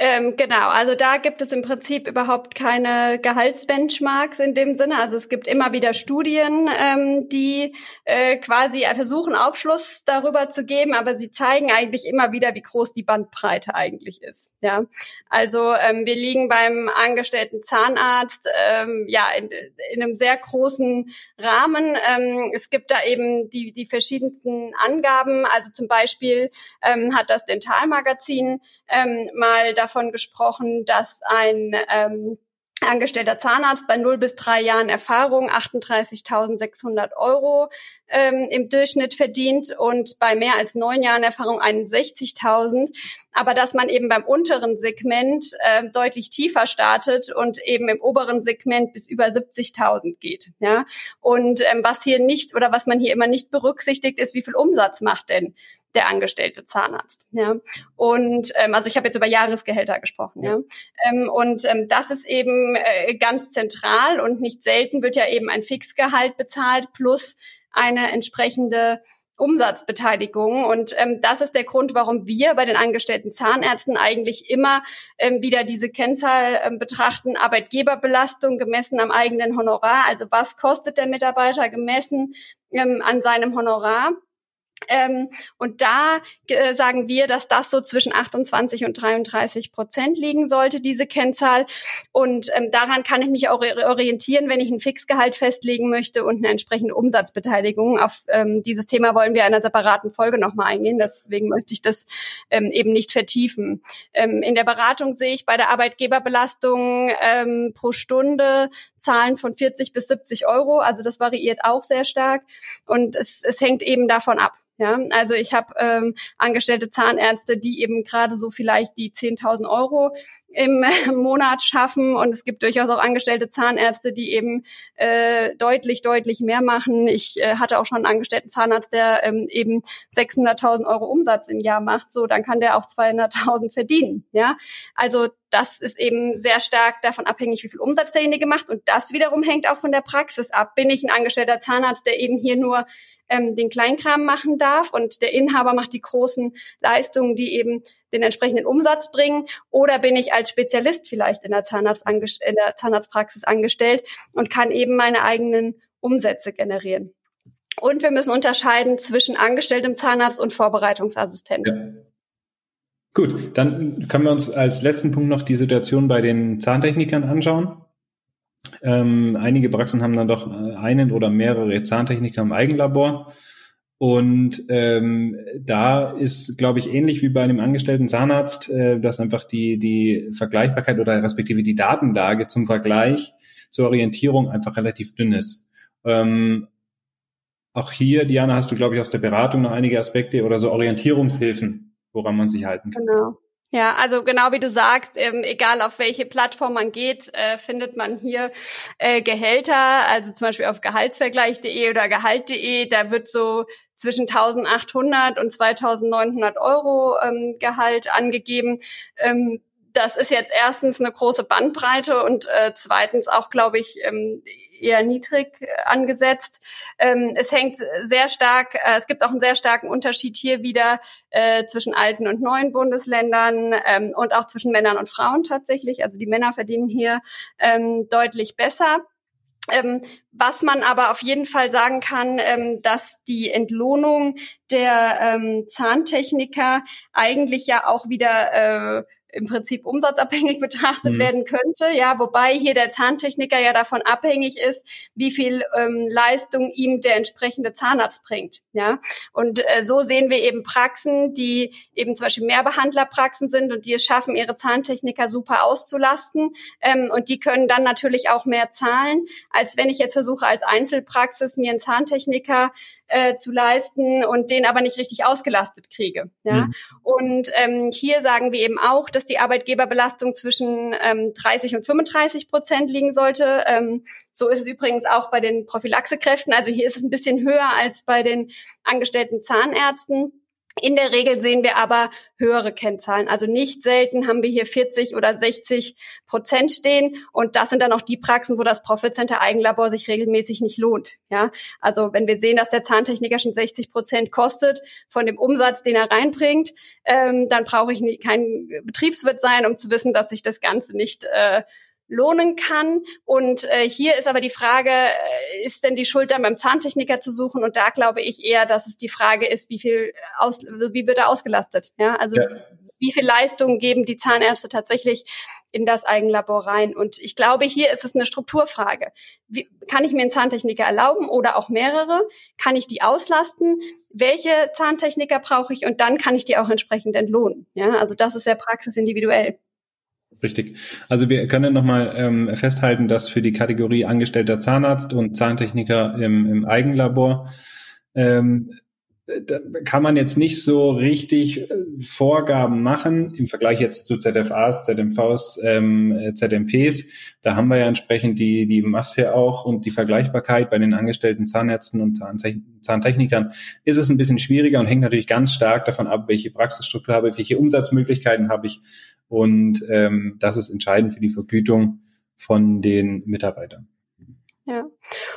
Speaker 3: Ähm, genau, also da gibt es im Prinzip überhaupt keine Gehaltsbenchmarks in dem Sinne. Also es gibt immer wieder Studien, ähm, die äh, quasi versuchen, Aufschluss darüber zu geben, aber sie zeigen eigentlich immer wieder, wie groß die Bandbreite eigentlich ist. Ja, also ähm, wir liegen beim angestellten Zahnarzt ähm, ja in, in einem sehr großen Rahmen. Ähm, es gibt da eben die die verschiedensten Angaben. Also zum Beispiel ähm, hat das Dentalmagazin mal davon gesprochen, dass ein ähm, angestellter Zahnarzt bei 0 bis 3 Jahren Erfahrung 38.600 Euro ähm, im Durchschnitt verdient und bei mehr als neun Jahren Erfahrung 61.000. Aber dass man eben beim unteren Segment äh, deutlich tiefer startet und eben im oberen Segment bis über 70.000 geht. Ja? Und ähm, was hier nicht oder was man hier immer nicht berücksichtigt, ist, wie viel Umsatz macht denn der angestellte Zahnarzt. Ja. Und ähm, also ich habe jetzt über Jahresgehälter gesprochen, ja. Ähm, und ähm, das ist eben äh, ganz zentral und nicht selten wird ja eben ein Fixgehalt bezahlt plus eine entsprechende Umsatzbeteiligung. Und ähm, das ist der Grund, warum wir bei den angestellten Zahnärzten eigentlich immer ähm, wieder diese Kennzahl ähm, betrachten, Arbeitgeberbelastung gemessen am eigenen Honorar. Also was kostet der Mitarbeiter gemessen ähm, an seinem Honorar? Ähm, und da äh, sagen wir, dass das so zwischen 28 und 33 Prozent liegen sollte, diese Kennzahl. Und ähm, daran kann ich mich auch orientieren, wenn ich ein Fixgehalt festlegen möchte und eine entsprechende Umsatzbeteiligung. Auf ähm, dieses Thema wollen wir in einer separaten Folge nochmal eingehen. Deswegen möchte ich das ähm, eben nicht vertiefen. Ähm, in der Beratung sehe ich bei der Arbeitgeberbelastung ähm, pro Stunde Zahlen von 40 bis 70 Euro. Also das variiert auch sehr stark. Und es, es hängt eben davon ab. Ja, also ich habe ähm, angestellte Zahnärzte, die eben gerade so vielleicht die 10.000 Euro im Monat schaffen und es gibt durchaus auch angestellte Zahnärzte, die eben äh, deutlich, deutlich mehr machen. Ich äh, hatte auch schon einen angestellten Zahnarzt, der ähm, eben 600.000 Euro Umsatz im Jahr macht. So, dann kann der auch 200.000 verdienen. Ja, also das ist eben sehr stark davon abhängig, wie viel Umsatz derjenige macht. Und das wiederum hängt auch von der Praxis ab. Bin ich ein angestellter Zahnarzt, der eben hier nur ähm, den Kleinkram machen darf und der Inhaber macht die großen Leistungen, die eben den entsprechenden Umsatz bringen? Oder bin ich als Spezialist vielleicht in der, Zahnarzt in der Zahnarztpraxis angestellt und kann eben meine eigenen Umsätze generieren? Und wir müssen unterscheiden zwischen angestelltem Zahnarzt und Vorbereitungsassistent. Ja.
Speaker 2: Gut, dann können wir uns als letzten Punkt noch die Situation bei den Zahntechnikern anschauen. Ähm, einige Praxen haben dann doch äh, einen oder mehrere Zahntechniker im Eigenlabor. Und ähm, da ist, glaube ich, ähnlich wie bei einem angestellten Zahnarzt, äh, dass einfach die, die Vergleichbarkeit oder respektive die Datenlage zum Vergleich zur Orientierung einfach relativ dünn ist. Ähm, auch hier, Diana, hast du, glaube ich, aus der Beratung noch einige Aspekte oder so Orientierungshilfen, woran man sich halten kann.
Speaker 3: Genau. Ja, also genau wie du sagst, ähm, egal auf welche Plattform man geht, äh, findet man hier äh, Gehälter, also zum Beispiel auf gehaltsvergleich.de oder gehalt.de, da wird so zwischen 1800 und 2900 Euro ähm, Gehalt angegeben. Ähm, das ist jetzt erstens eine große Bandbreite und äh, zweitens auch, glaube ich, ähm, eher niedrig äh, angesetzt. Ähm, es hängt sehr stark, äh, es gibt auch einen sehr starken Unterschied hier wieder äh, zwischen alten und neuen Bundesländern ähm, und auch zwischen Männern und Frauen tatsächlich. Also die Männer verdienen hier ähm, deutlich besser. Ähm, was man aber auf jeden Fall sagen kann, ähm, dass die Entlohnung der ähm, Zahntechniker eigentlich ja auch wieder äh, im Prinzip umsatzabhängig betrachtet mhm. werden könnte. Ja, wobei hier der Zahntechniker ja davon abhängig ist, wie viel ähm, Leistung ihm der entsprechende Zahnarzt bringt. Ja, und äh, so sehen wir eben Praxen, die eben zum Beispiel Mehrbehandlerpraxen sind und die es schaffen, ihre Zahntechniker super auszulasten. Ähm, und die können dann natürlich auch mehr zahlen, als wenn ich jetzt versuche, als Einzelpraxis mir einen Zahntechniker äh, zu leisten und den aber nicht richtig ausgelastet kriege. Ja, mhm. und ähm, hier sagen wir eben auch, dass die Arbeitgeberbelastung zwischen ähm, 30 und 35 Prozent liegen sollte. Ähm, so ist es übrigens auch bei den Prophylaxekräften. Also hier ist es ein bisschen höher als bei den angestellten Zahnärzten. In der Regel sehen wir aber höhere Kennzahlen. Also nicht selten haben wir hier 40 oder 60 Prozent stehen. Und das sind dann auch die Praxen, wo das Profit Center Eigenlabor sich regelmäßig nicht lohnt. Ja, also wenn wir sehen, dass der Zahntechniker schon 60 Prozent kostet von dem Umsatz, den er reinbringt, ähm, dann brauche ich nie, kein Betriebswirt sein, um zu wissen, dass sich das Ganze nicht äh, lohnen kann. Und äh, hier ist aber die Frage, äh, ist denn die Schuld dann beim Zahntechniker zu suchen? Und da glaube ich eher, dass es die Frage ist, wie viel aus, wie wird er ausgelastet? Ja, also ja. wie viel Leistung geben die Zahnärzte tatsächlich in das Eigenlabor rein? Und ich glaube, hier ist es eine Strukturfrage. Wie, kann ich mir einen Zahntechniker erlauben oder auch mehrere? Kann ich die auslasten? Welche Zahntechniker brauche ich? Und dann kann ich die auch entsprechend entlohnen. Ja, also das ist sehr praxisindividuell.
Speaker 2: Richtig. Also wir können nochmal ähm, festhalten, dass für die Kategorie angestellter Zahnarzt und Zahntechniker im, im Eigenlabor ähm, da kann man jetzt nicht so richtig äh, Vorgaben machen im Vergleich jetzt zu ZFAs, ZMVs, ähm, ZMPs. Da haben wir ja entsprechend die, die Masse auch und die Vergleichbarkeit bei den angestellten Zahnärzten und Zahntechnikern ist es ein bisschen schwieriger und hängt natürlich ganz stark davon ab, welche Praxisstruktur habe ich, welche Umsatzmöglichkeiten habe ich und ähm, das ist entscheidend für die Vergütung von den Mitarbeitern.
Speaker 3: Ja.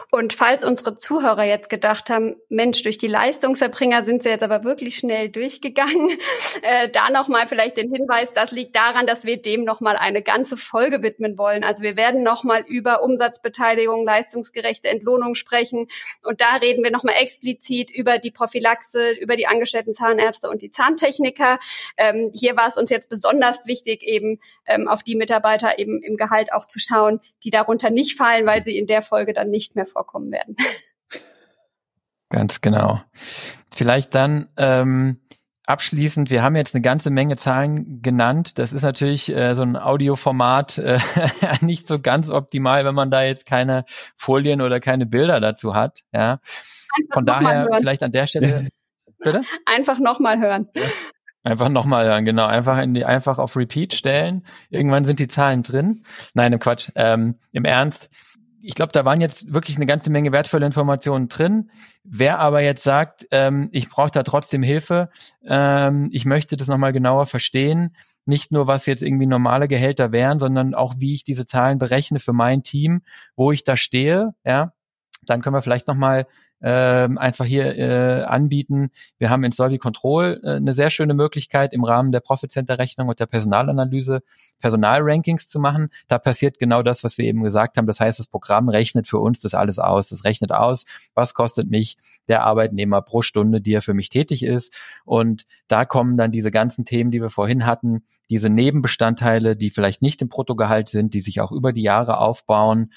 Speaker 3: Und falls unsere Zuhörer jetzt gedacht haben, Mensch, durch die Leistungserbringer sind sie jetzt aber wirklich schnell durchgegangen, *laughs* äh, da nochmal vielleicht den Hinweis, das liegt daran, dass wir dem nochmal eine ganze Folge widmen wollen. Also wir werden nochmal über Umsatzbeteiligung, leistungsgerechte Entlohnung sprechen. Und da reden wir nochmal explizit über die Prophylaxe, über die angestellten Zahnärzte und die Zahntechniker. Ähm, hier war es uns jetzt besonders wichtig, eben ähm, auf die Mitarbeiter eben im Gehalt auch zu schauen, die darunter nicht fallen, weil sie in der Folge Folge dann nicht mehr vorkommen werden. *laughs*
Speaker 1: Ganz genau. Vielleicht dann ähm, abschließend, wir haben jetzt eine ganze Menge Zahlen genannt. Das ist natürlich äh, so ein Audioformat äh, *laughs* nicht so ganz optimal, wenn man da jetzt keine Folien oder keine Bilder dazu hat. Ja. Von daher vielleicht an der Stelle. *laughs*
Speaker 3: Bitte? Einfach nochmal hören.
Speaker 1: Einfach nochmal hören, genau. Einfach in die, einfach auf Repeat stellen. Irgendwann sind die Zahlen drin. Nein, im Quatsch. Ähm, Im Ernst ich glaube, da waren jetzt wirklich eine ganze Menge wertvolle Informationen drin. Wer aber jetzt sagt, ähm, ich brauche da trotzdem Hilfe, ähm, ich möchte das nochmal genauer verstehen, nicht nur was jetzt irgendwie normale Gehälter wären, sondern auch wie ich diese Zahlen berechne für mein Team, wo ich da stehe, ja, dann können wir vielleicht nochmal ähm, einfach hier äh, anbieten. Wir haben in Solvi Control äh, eine sehr schöne Möglichkeit im Rahmen der Profit Center Rechnung und der Personalanalyse Personalrankings zu machen. Da passiert genau das, was wir eben gesagt haben. Das heißt, das Programm rechnet für uns das alles aus. Das rechnet aus, was kostet mich der Arbeitnehmer pro Stunde, die er für mich tätig ist. Und da kommen dann diese ganzen Themen, die wir vorhin hatten, diese Nebenbestandteile, die vielleicht nicht im Bruttogehalt sind, die sich auch über die Jahre aufbauen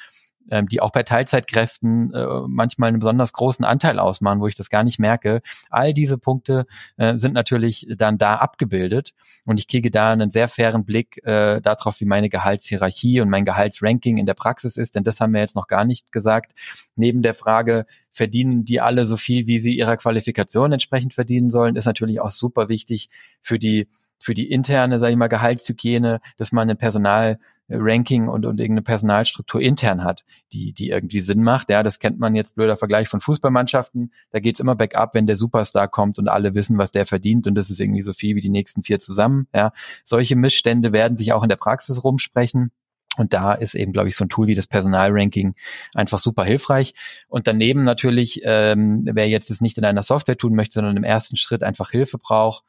Speaker 1: ähm, die auch bei Teilzeitkräften äh, manchmal einen besonders großen Anteil ausmachen, wo ich das gar nicht merke. All diese Punkte äh, sind natürlich dann da abgebildet und ich kriege da einen sehr fairen Blick äh, darauf, wie meine Gehaltshierarchie und mein Gehaltsranking in der Praxis ist, denn das haben wir jetzt noch gar nicht gesagt. Neben der Frage, verdienen die alle so viel, wie sie ihrer Qualifikation entsprechend verdienen sollen, ist natürlich auch super wichtig für die für die interne, sage ich mal, Gehaltshygiene, dass man ein Personal Ranking und, und irgendeine Personalstruktur intern hat, die, die irgendwie Sinn macht. Ja, das kennt man jetzt blöder Vergleich von Fußballmannschaften. Da geht's immer bergab, wenn der Superstar kommt und alle wissen, was der verdient und das ist irgendwie so viel wie die nächsten vier zusammen. Ja, solche Missstände werden sich auch in der Praxis rumsprechen. Und da ist eben, glaube ich, so ein Tool wie das Personalranking einfach super hilfreich. Und daneben natürlich, ähm, wer jetzt es nicht in einer Software tun möchte, sondern im ersten Schritt einfach Hilfe braucht,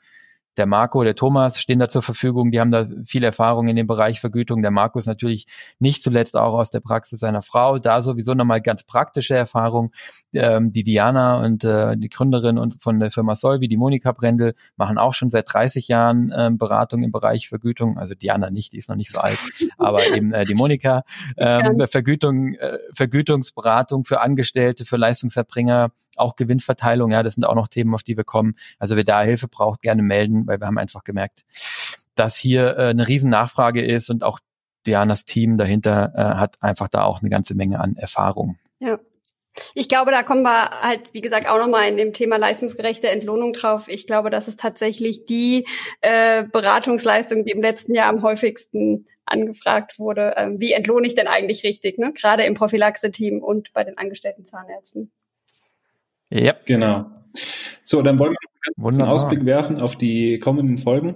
Speaker 1: der Marco, der Thomas stehen da zur Verfügung. Die haben da viel Erfahrung in dem Bereich Vergütung. Der Marco ist natürlich nicht zuletzt auch aus der Praxis seiner Frau. Da sowieso nochmal ganz praktische Erfahrung. Ähm, die Diana und äh, die Gründerin und von der Firma Solvi, die Monika Brendel, machen auch schon seit 30 Jahren ähm, Beratung im Bereich Vergütung. Also Diana nicht, die ist noch nicht so alt, aber eben äh, die Monika. *laughs* Ähm. Vergütung, äh, Vergütungsberatung für Angestellte, für Leistungserbringer, auch Gewinnverteilung. Ja, das sind auch noch Themen, auf die wir kommen. Also wer da Hilfe braucht, gerne melden weil wir haben einfach gemerkt, dass hier äh, eine riesen Nachfrage ist und auch Dianas Team dahinter äh, hat einfach da auch eine ganze Menge an Erfahrung.
Speaker 3: Ja. Ich glaube, da kommen wir halt, wie gesagt, auch nochmal in dem Thema leistungsgerechte Entlohnung drauf. Ich glaube, das ist tatsächlich die äh, Beratungsleistung, die im letzten Jahr am häufigsten angefragt wurde. Ähm, wie entlohne ich denn eigentlich richtig, ne? gerade im Prophylaxe-Team und bei den angestellten Zahnärzten?
Speaker 2: Ja. Genau. So, dann wollen wir ganz einen Ausblick werfen auf die kommenden Folgen.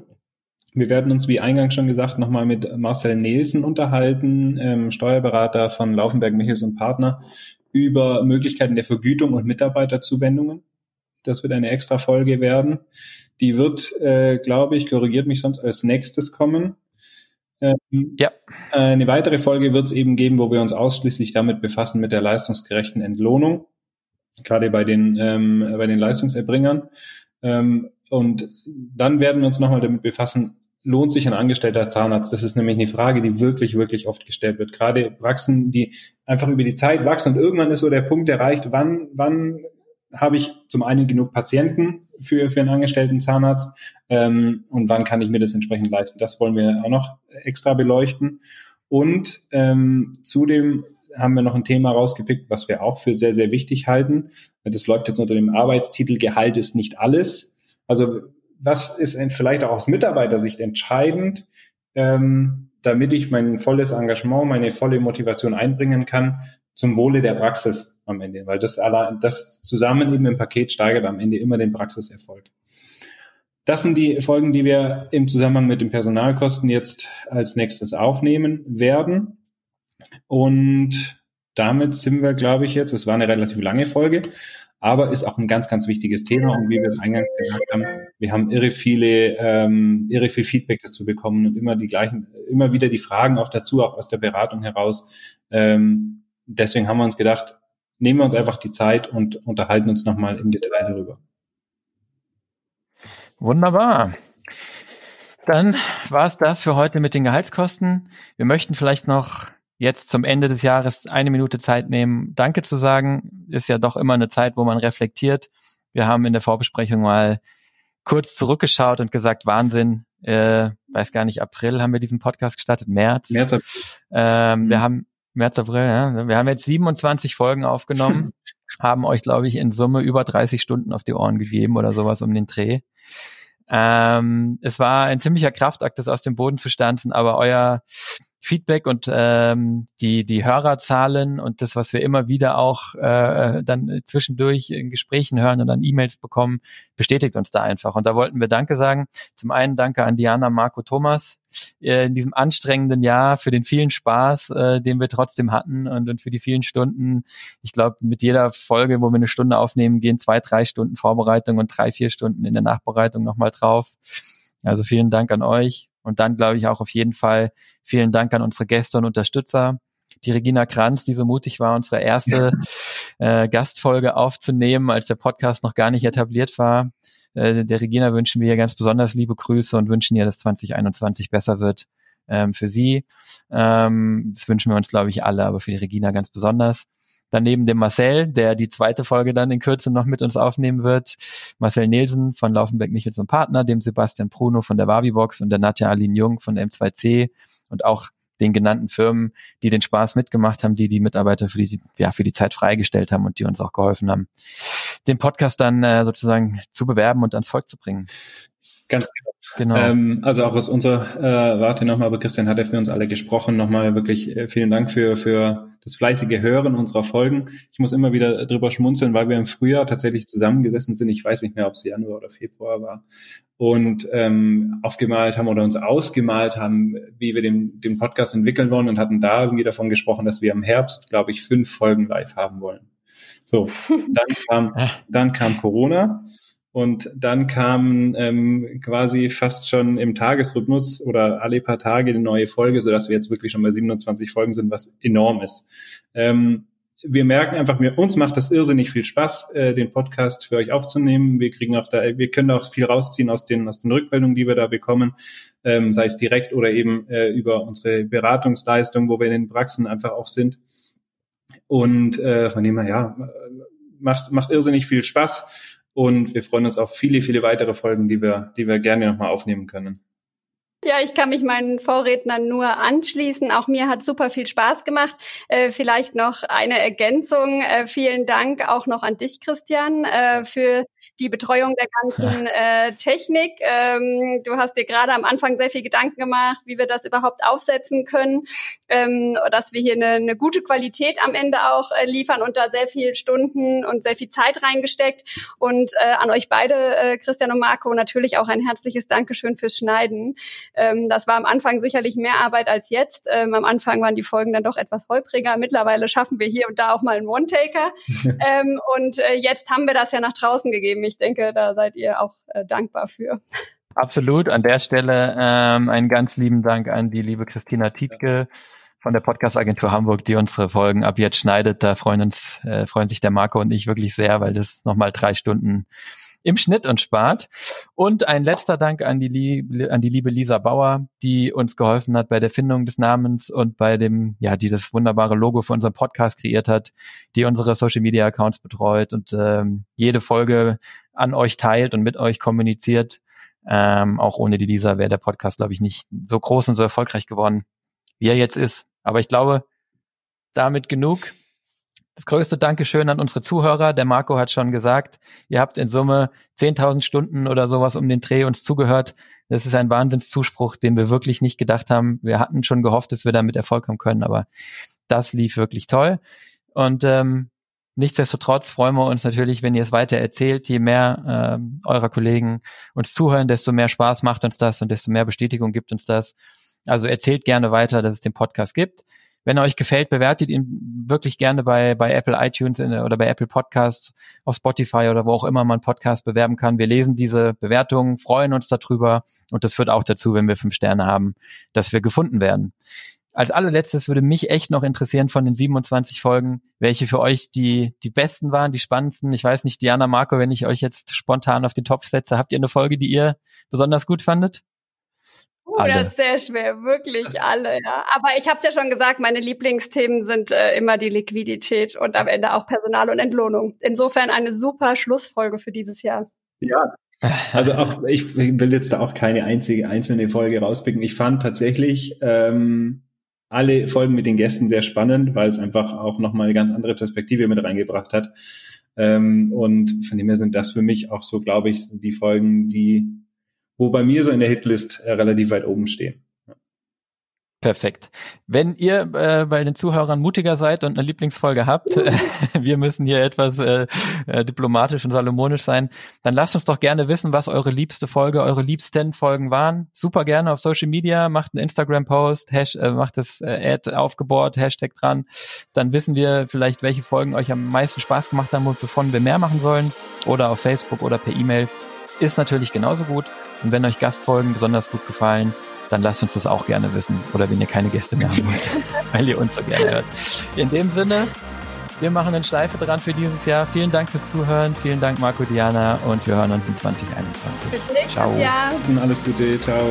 Speaker 2: Wir werden uns, wie eingangs schon gesagt, nochmal mit Marcel Nielsen unterhalten, ähm, Steuerberater von Laufenberg Michels und Partner, über Möglichkeiten der Vergütung und Mitarbeiterzuwendungen. Das wird eine extra Folge werden. Die wird, äh, glaube ich, korrigiert mich sonst als nächstes kommen. Ähm, ja. Eine weitere Folge wird es eben geben, wo wir uns ausschließlich damit befassen mit der leistungsgerechten Entlohnung, gerade bei den ähm, bei den Leistungserbringern. Ähm, und dann werden wir uns nochmal damit befassen, lohnt sich ein angestellter Zahnarzt? Das ist nämlich eine Frage, die wirklich, wirklich oft gestellt wird. Gerade Praxen, die einfach über die Zeit wachsen und irgendwann ist so der Punkt erreicht, wann, wann habe ich zum einen genug Patienten für, für einen angestellten Zahnarzt ähm, und wann kann ich mir das entsprechend leisten. Das wollen wir auch noch extra beleuchten. Und ähm, zudem haben wir noch ein Thema rausgepickt, was wir auch für sehr, sehr wichtig halten. Das läuft jetzt unter dem Arbeitstitel Gehalt ist nicht alles. Also was ist vielleicht auch aus Mitarbeitersicht entscheidend, ähm, damit ich mein volles Engagement, meine volle Motivation einbringen kann zum Wohle der Praxis am Ende, weil das, allein, das zusammen eben im Paket steigert am Ende immer den Praxiserfolg. Das sind die Folgen, die wir im Zusammenhang mit den Personalkosten jetzt als nächstes aufnehmen werden. Und damit sind wir, glaube ich, jetzt, es war eine relativ lange Folge, aber ist auch ein ganz, ganz wichtiges Thema. Und wie wir es eingangs gesagt haben, wir haben irre viele, ähm, irre viel Feedback dazu bekommen und immer die gleichen, immer wieder die Fragen auch dazu, auch aus der Beratung heraus. Ähm, deswegen haben wir uns gedacht, nehmen wir uns einfach die Zeit und unterhalten uns nochmal im Detail darüber.
Speaker 1: Wunderbar. Dann war es das für heute mit den Gehaltskosten. Wir möchten vielleicht noch jetzt zum Ende des Jahres eine Minute Zeit nehmen, Danke zu sagen. Ist ja doch immer eine Zeit, wo man reflektiert. Wir haben in der Vorbesprechung mal kurz zurückgeschaut und gesagt, Wahnsinn, äh, weiß gar nicht, April haben wir diesen Podcast gestartet, März. März, April. Ähm, mhm. Wir haben März, April, ja. Wir haben jetzt 27 Folgen aufgenommen, *laughs* haben euch, glaube ich, in Summe über 30 Stunden auf die Ohren gegeben oder sowas um den Dreh. Ähm, es war ein ziemlicher Kraftakt, das aus dem Boden zu stanzen, aber euer Feedback und ähm, die, die Hörerzahlen und das, was wir immer wieder auch äh, dann zwischendurch in Gesprächen hören und dann E-Mails bekommen, bestätigt uns da einfach. Und da wollten wir Danke sagen. Zum einen Danke an Diana, Marco, Thomas äh, in diesem anstrengenden Jahr für den vielen Spaß, äh, den wir trotzdem hatten und, und für die vielen Stunden. Ich glaube, mit jeder Folge, wo wir eine Stunde aufnehmen, gehen zwei, drei Stunden Vorbereitung und drei, vier Stunden in der Nachbereitung nochmal drauf. Also vielen Dank an euch. Und dann glaube ich auch auf jeden Fall vielen Dank an unsere Gäste und Unterstützer. Die Regina Kranz, die so mutig war, unsere erste *laughs* äh, Gastfolge aufzunehmen, als der Podcast noch gar nicht etabliert war. Äh, der Regina wünschen wir ganz besonders liebe Grüße und wünschen ihr, dass 2021 besser wird ähm, für sie. Ähm, das wünschen wir uns, glaube ich, alle, aber für die Regina ganz besonders. Daneben dem Marcel, der die zweite Folge dann in Kürze noch mit uns aufnehmen wird. Marcel Nielsen von Laufenberg Michels und Partner, dem Sebastian Bruno von der Wavibox und der Nadja Aline Jung von M2C und auch den genannten Firmen, die den Spaß mitgemacht haben, die die Mitarbeiter für die, ja, für die Zeit freigestellt haben und die uns auch geholfen haben, den Podcast dann äh, sozusagen zu bewerben und ans Volk zu bringen.
Speaker 2: Ganz genau. Ähm, also auch aus unserer äh, Warte nochmal, aber Christian hat ja für uns alle gesprochen. Nochmal wirklich äh, vielen Dank für, für das fleißige Hören unserer Folgen. Ich muss immer wieder drüber schmunzeln, weil wir im Frühjahr tatsächlich zusammengesessen sind. Ich weiß nicht mehr, ob es Januar oder Februar war. Und ähm, aufgemalt haben oder uns ausgemalt haben, wie wir den, den Podcast entwickeln wollen und hatten da irgendwie davon gesprochen, dass wir im Herbst, glaube ich, fünf Folgen live haben wollen. So, dann kam, dann kam Corona und dann kam ähm, quasi fast schon im Tagesrhythmus oder alle paar Tage eine neue Folge, so dass wir jetzt wirklich schon bei 27 Folgen sind, was enorm ist. Ähm, wir merken einfach, mir, uns macht das irrsinnig viel Spaß, äh, den Podcast für euch aufzunehmen. Wir kriegen auch da, wir können auch viel rausziehen aus den, aus den Rückmeldungen, die wir da bekommen, ähm, sei es direkt oder eben äh, über unsere Beratungsleistung, wo wir in den Praxen einfach auch sind. Und äh, von dem her, ja, macht, macht irrsinnig viel Spaß. Und wir freuen uns auf viele, viele weitere Folgen, die wir, die wir gerne nochmal aufnehmen können.
Speaker 3: Ja, ich kann mich meinen Vorrednern nur anschließen. Auch mir hat super viel Spaß gemacht. Äh, vielleicht noch eine Ergänzung. Äh, vielen Dank auch noch an dich, Christian, äh, für die Betreuung der ganzen *laughs* äh, Technik. Ähm, du hast dir gerade am Anfang sehr viel Gedanken gemacht, wie wir das überhaupt aufsetzen können, ähm, dass wir hier eine, eine, gute Qualität am Ende auch äh, liefern und da sehr viel Stunden und sehr viel Zeit reingesteckt. Und äh, an euch beide, Christian und Marco, natürlich auch ein herzliches Dankeschön fürs Schneiden. Ähm, das war am Anfang sicherlich mehr Arbeit als jetzt. Ähm, am Anfang waren die Folgen dann doch etwas holpriger. Mittlerweile schaffen wir hier und da auch mal einen One-Taker. *laughs* ähm, und äh, jetzt haben wir das ja nach draußen gegeben. Ich denke, da seid ihr auch äh, dankbar für.
Speaker 1: Absolut. An der Stelle ähm, einen ganz lieben Dank an die liebe Christina Tietke von der Podcast-Agentur Hamburg, die unsere Folgen ab jetzt schneidet. Da freuen uns, äh, freuen sich der Marco und ich wirklich sehr, weil das nochmal drei Stunden im Schnitt und spart. Und ein letzter Dank an die, Lie an die liebe Lisa Bauer, die uns geholfen hat bei der Findung des Namens und bei dem, ja, die das wunderbare Logo für unseren Podcast kreiert hat, die unsere Social Media Accounts betreut und ähm, jede Folge an euch teilt und mit euch kommuniziert. Ähm, auch ohne die Lisa wäre der Podcast, glaube ich, nicht so groß und so erfolgreich geworden, wie er jetzt ist. Aber ich glaube, damit genug. Das größte Dankeschön an unsere Zuhörer. Der Marco hat schon gesagt, ihr habt in Summe 10.000 Stunden oder sowas um den Dreh uns zugehört. Das ist ein Wahnsinnszuspruch, den wir wirklich nicht gedacht haben. Wir hatten schon gehofft, dass wir damit Erfolg haben können, aber das lief wirklich toll. Und ähm, nichtsdestotrotz freuen wir uns natürlich, wenn ihr es weiter erzählt. Je mehr ähm, eurer Kollegen uns zuhören, desto mehr Spaß macht uns das und desto mehr Bestätigung gibt uns das. Also erzählt gerne weiter, dass es den Podcast gibt. Wenn er euch gefällt, bewertet ihn wirklich gerne bei, bei Apple iTunes in, oder bei Apple Podcasts, auf Spotify oder wo auch immer man Podcast bewerben kann. Wir lesen diese Bewertungen, freuen uns darüber und das führt auch dazu, wenn wir fünf Sterne haben, dass wir gefunden werden. Als allerletztes würde mich echt noch interessieren von den 27 Folgen, welche für euch die, die besten waren, die spannendsten. Ich weiß nicht, Diana, Marco, wenn ich euch jetzt spontan auf den Topf setze, habt ihr eine Folge, die ihr besonders gut fandet?
Speaker 3: Alle. das ist sehr schwer, wirklich alle, ja. Aber ich habe es ja schon gesagt, meine Lieblingsthemen sind äh, immer die Liquidität und am Ende auch Personal und Entlohnung. Insofern eine super Schlussfolge für dieses Jahr.
Speaker 2: Ja. Also auch ich will jetzt da auch keine einzige einzelne Folge rauspicken. Ich fand tatsächlich ähm, alle Folgen mit den Gästen sehr spannend, weil es einfach auch nochmal eine ganz andere Perspektive mit reingebracht hat. Ähm, und von dem her sind das für mich auch so, glaube ich, die Folgen, die wo bei mir so in der Hitlist äh, relativ weit oben stehen.
Speaker 1: Perfekt. Wenn ihr äh, bei den Zuhörern mutiger seid und eine Lieblingsfolge habt, äh, *laughs* wir müssen hier etwas äh, äh, diplomatisch und salomonisch sein, dann lasst uns doch gerne wissen, was eure liebste Folge, eure liebsten Folgen waren. Super gerne auf Social Media, macht einen Instagram-Post, äh, macht das äh, Ad aufgebohrt, Hashtag dran. Dann wissen wir vielleicht, welche Folgen euch am meisten Spaß gemacht haben und wovon wir mehr machen sollen. Oder auf Facebook oder per E-Mail. Ist natürlich genauso gut. Und wenn euch Gastfolgen besonders gut gefallen, dann lasst uns das auch gerne wissen. Oder wenn ihr keine Gäste mehr haben wollt, *laughs* weil ihr uns so gerne hört. In dem Sinne, wir machen eine Schleife dran für dieses Jahr. Vielen Dank fürs Zuhören. Vielen Dank, Marco Diana. Und wir hören uns in 2021.
Speaker 3: Bis ciao. Jahr.
Speaker 2: Alles Gute. Ciao.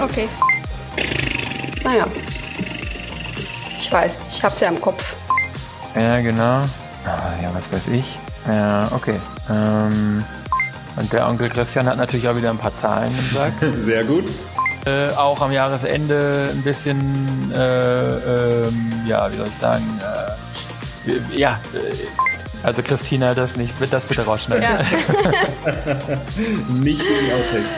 Speaker 3: Okay. *laughs* Naja. Ich weiß, ich hab's ja im Kopf.
Speaker 1: Ja, genau. Ah, ja, was weiß ich. Ja, okay. Ähm, und der Onkel Christian hat natürlich auch wieder ein paar Zahlen im Sack. *laughs*
Speaker 2: Sehr gut.
Speaker 1: Äh, auch am Jahresende ein bisschen, äh, ähm, ja, wie soll ich sagen, äh, ja, äh, also Christina, das nicht, das bitte rausschneiden. Ja. *laughs*
Speaker 2: nicht in Outtakes.